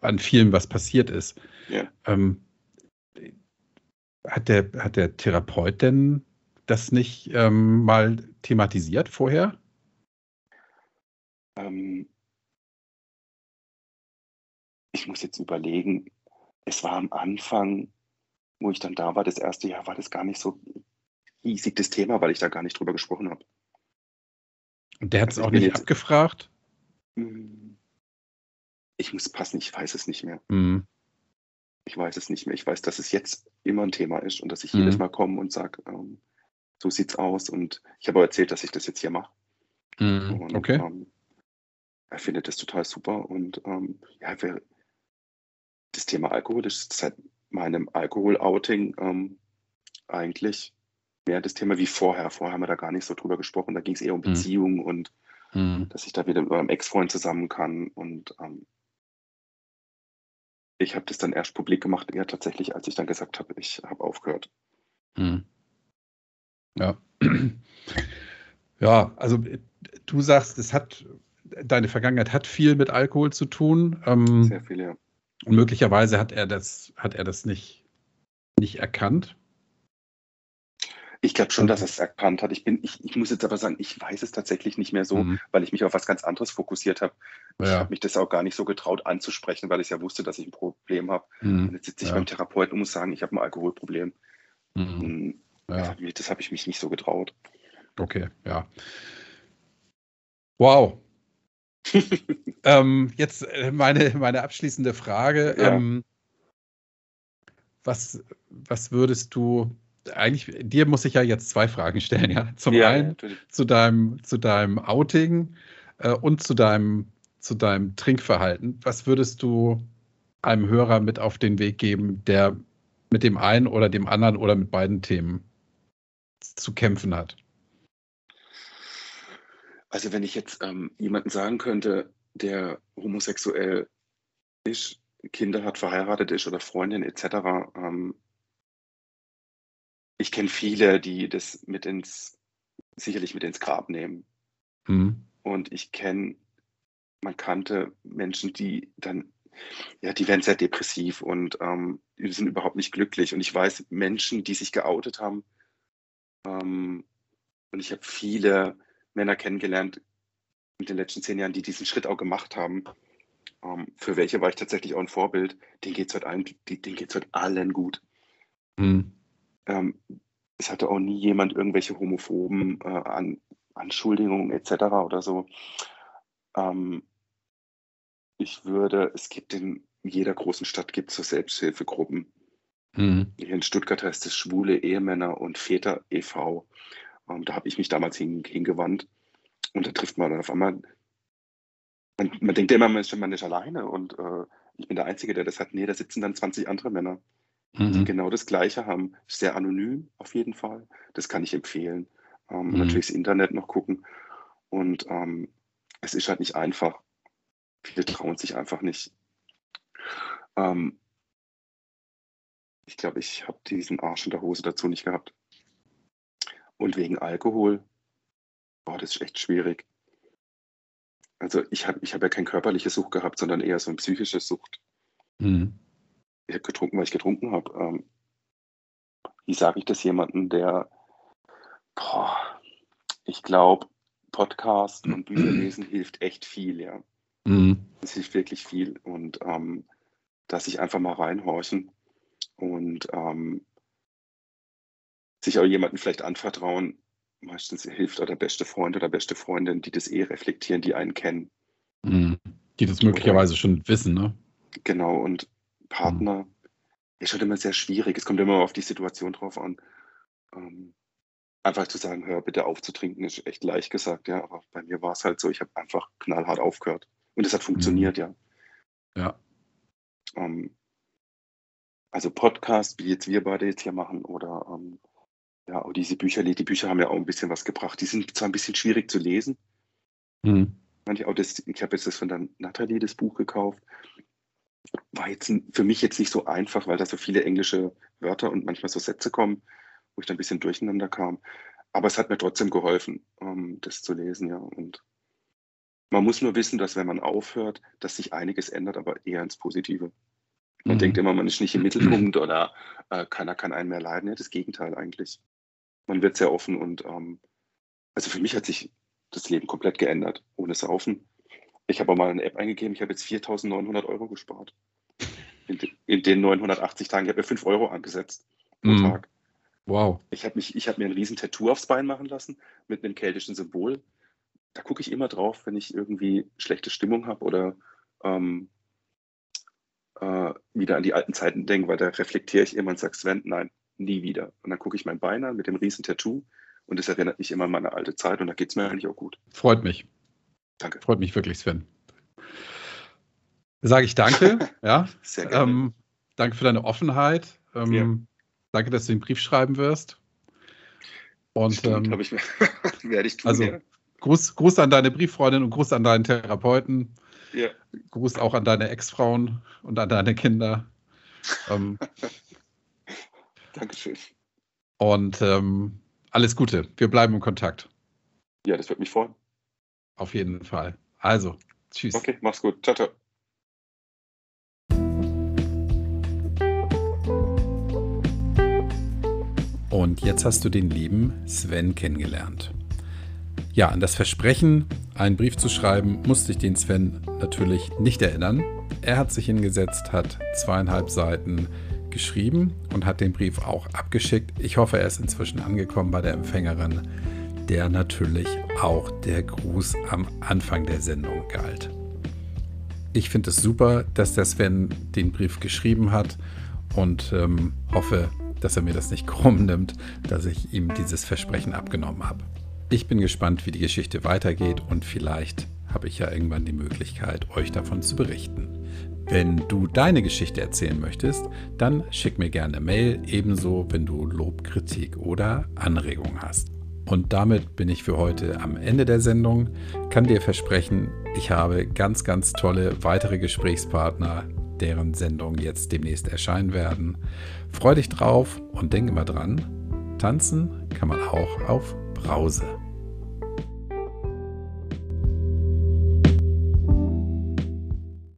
an vielem, was passiert ist, Ja. ähm, hat, der, hat der Therapeut denn das nicht ähm, mal thematisiert vorher? Ähm, ich muss jetzt überlegen, es war am Anfang, wo ich dann da war, das erste Jahr, war das gar nicht so riesig das Thema, weil ich da gar nicht drüber gesprochen habe. Und der hat es Also auch nicht jetzt- abgefragt? Hm. Ich muss passen, ich weiß es nicht mehr. Mhm. Ich weiß es nicht mehr. Ich weiß, dass es jetzt immer ein Thema ist und dass ich Mhm. jedes Mal komme und sage, ähm, so sieht's aus. Und ich habe auch erzählt, dass ich das jetzt hier mache. Mhm. Und Okay. ähm, er findet das total super. Und ähm, ja, wir, das Thema Alkohol ist seit meinem Alkohol-Outing ähm, eigentlich mehr das Thema wie vorher. Vorher haben wir da gar nicht so drüber gesprochen. Da ging es eher um Mhm. Beziehungen und Mhm. dass ich da wieder mit meinem Ex-Freund zusammen kann. Und ähm, ich habe das dann erst publik gemacht, ja tatsächlich, als ich dann gesagt habe, ich habe aufgehört. Ja. Ja, also du sagst, es hat, deine Vergangenheit hat viel mit Alkohol zu tun. Ähm, Sehr viel, ja. und möglicherweise hat er das, hat er das nicht, nicht erkannt. Ich glaube schon, dass er es erkannt hat. Ich, bin, ich, ich muss jetzt aber sagen, ich weiß es tatsächlich nicht mehr so, Mhm. weil ich mich auf was ganz anderes fokussiert habe. Ich Ja. habe mich das auch gar nicht so getraut anzusprechen, weil ich ja wusste, dass ich ein Problem habe. Und Mhm. jetzt sitze ich Ja. beim Therapeuten und muss sagen, ich habe ein Alkoholproblem. Mhm. Ja. Das habe ich mich nicht so getraut. Okay, ja. Wow. ähm, jetzt äh, meine, meine abschließende Frage. Ja. Ähm, was, was würdest du, eigentlich, dir muss ich ja jetzt zwei Fragen stellen, ja. Zum ja, einen natürlich. zu deinem, zu deinem Outing äh, und zu deinem, zu deinem Trinkverhalten. Was würdest du einem Hörer mit auf den Weg geben, der mit dem einen oder dem anderen oder mit beiden Themen zu kämpfen hat? Also wenn ich jetzt ähm, jemanden sagen könnte, der homosexuell ist, Kinder hat, verheiratet ist oder Freundin etc., ähm, ich kenne viele, die das mit ins, sicherlich mit ins Grab nehmen. Mhm. Und ich kenne, man kannte Menschen, die dann, ja, die werden sehr depressiv und ähm, die sind überhaupt nicht glücklich. Und ich weiß Menschen, die sich geoutet haben. Ähm, und ich habe viele Männer kennengelernt in den letzten zehn Jahren, die diesen Schritt auch gemacht haben. Ähm, für welche war ich tatsächlich auch ein Vorbild. Denen geht es heute, allen, die- denen geht's heute allen gut. Mhm. Ähm, es hatte auch nie jemand irgendwelche homophoben äh, An Anschuldigungen etc. oder so. Ähm, ich würde, es gibt in jeder großen Stadt gibt so Selbsthilfegruppen. Mhm. Hier in Stuttgart heißt es Schwule Ehemänner und Väter e.V. Ähm, da habe ich mich damals hin, hingewandt. Und da trifft man dann auf einmal, man, man denkt ja immer, man ist, man ist alleine und äh, ich bin der Einzige, der das hat. Nee, da sitzen dann 20 andere Männer, die Mhm. genau das Gleiche haben. Sehr anonym auf jeden Fall. Das kann ich empfehlen. Ähm, Mhm. Natürlich das Internet noch gucken. Und ähm, es ist halt nicht einfach. Viele trauen sich einfach nicht. Ähm, ich glaube, ich habe diesen Arsch in der Hose dazu nicht gehabt. Und wegen Alkohol, boah, das ist echt schwierig. Also ich habe ich hab ja keine körperliche Sucht gehabt, sondern eher so eine psychische Sucht. Mhm. Ich habe getrunken, weil ich getrunken habe. Ähm, wie sage ich das jemandem, der, boah, ich glaube, Podcast und Bücher lesen hilft echt viel, ja. Mhm. Es hilft wirklich viel. Und ähm, dass sich einfach mal reinhorchen und ähm, sich auch jemanden vielleicht anvertrauen. Meistens hilft auch der beste Freund oder beste Freundin, die das eh reflektieren, die einen kennen. Mhm. Die das möglicherweise schon wissen, ne? Genau, und Partner ist halt immer sehr schwierig. Es kommt immer auf die Situation drauf an. Ähm, einfach zu sagen, hör bitte auf zu trinken, ist echt leicht gesagt, ja. Aber bei mir war es halt so, ich habe einfach knallhart aufgehört. Und es hat funktioniert, ja. Ja. Ähm, also Podcast, wie jetzt wir beide jetzt hier machen, oder ähm, ja, auch diese Bücher, die Bücher haben ja auch ein bisschen was gebracht. Die sind zwar ein bisschen schwierig zu lesen. Mhm. Manche auch das, ich habe jetzt das von der Nathalie das Buch gekauft. War jetzt für mich jetzt nicht so einfach, weil da so viele englische Wörter und manchmal so Sätze kommen, wo ich dann ein bisschen durcheinander kam. Aber es hat mir trotzdem geholfen, ähm, das zu lesen, ja. Und man muss nur wissen, dass wenn man aufhört, dass sich einiges ändert, aber eher ins Positive. Man Mhm. denkt immer, man ist nicht im Mittelpunkt oder äh, keiner kann einen mehr leiden. Ja, das Gegenteil eigentlich. Man wird sehr offen und ähm, also für mich hat sich das Leben komplett geändert, ohne Saufen. Ich habe auch mal eine App eingegeben, ich habe jetzt 4.900 Euro gespart. In, de, in den 980 Tagen, ich habe mir 5 Euro angesetzt pro Mhm. Tag. Wow. Ich habe habe mir ein riesen Tattoo aufs Bein machen lassen mit einem keltischen Symbol. Da gucke ich immer drauf, wenn ich irgendwie schlechte Stimmung habe oder ähm, äh, wieder an die alten Zeiten denke, weil da reflektiere ich immer und sage, Sven, nein, nie wieder. Und dann gucke ich mein Bein an mit dem riesen Tattoo und das erinnert mich immer an meine alte Zeit und da geht es mir eigentlich auch gut. Freut mich. Danke. Freut mich wirklich, Sven. Sage ich danke. ja. Sehr gerne. Ähm, danke für deine Offenheit. Ähm, Ja. Danke, dass du den Brief schreiben wirst. Und Stimmt, ähm, ich, werde ich tun. also- ja. Gruß, Gruß an deine Brieffreundin und Gruß an deinen Therapeuten. Ja. Gruß auch an deine Ex-Frauen und an deine Kinder. Ähm, Dankeschön. und ähm, alles Gute. Wir bleiben im Kontakt. Ja, das wird mich freuen. Auf jeden Fall. Also, tschüss. Okay, mach's gut. Ciao, ciao. Und jetzt hast du den lieben Sven kennengelernt. Ja, an das Versprechen, einen Brief zu schreiben, musste ich den Sven natürlich nicht erinnern. Er hat sich hingesetzt, hat zweieinhalb Seiten geschrieben und hat den Brief auch abgeschickt. Ich hoffe, er ist inzwischen angekommen bei der Empfängerin, der natürlich auch der Gruß am Anfang der Sendung galt. Ich finde es super, dass der Sven den Brief geschrieben hat und ähm, hoffe, dass er mir das nicht krumm nimmt, dass ich ihm dieses Versprechen abgenommen habe. Ich bin gespannt, wie die Geschichte weitergeht und vielleicht habe ich ja irgendwann die Möglichkeit, euch davon zu berichten. Wenn du deine Geschichte erzählen möchtest, dann schick mir gerne eine Mail, ebenso wenn du Lob, Kritik oder Anregungen hast. Und damit bin ich für heute am Ende der Sendung. Kann dir versprechen, ich habe ganz, ganz tolle weitere Gesprächspartner, deren Sendungen jetzt demnächst erscheinen werden. Freu dich drauf und denk immer dran, tanzen kann man auch auf Brause.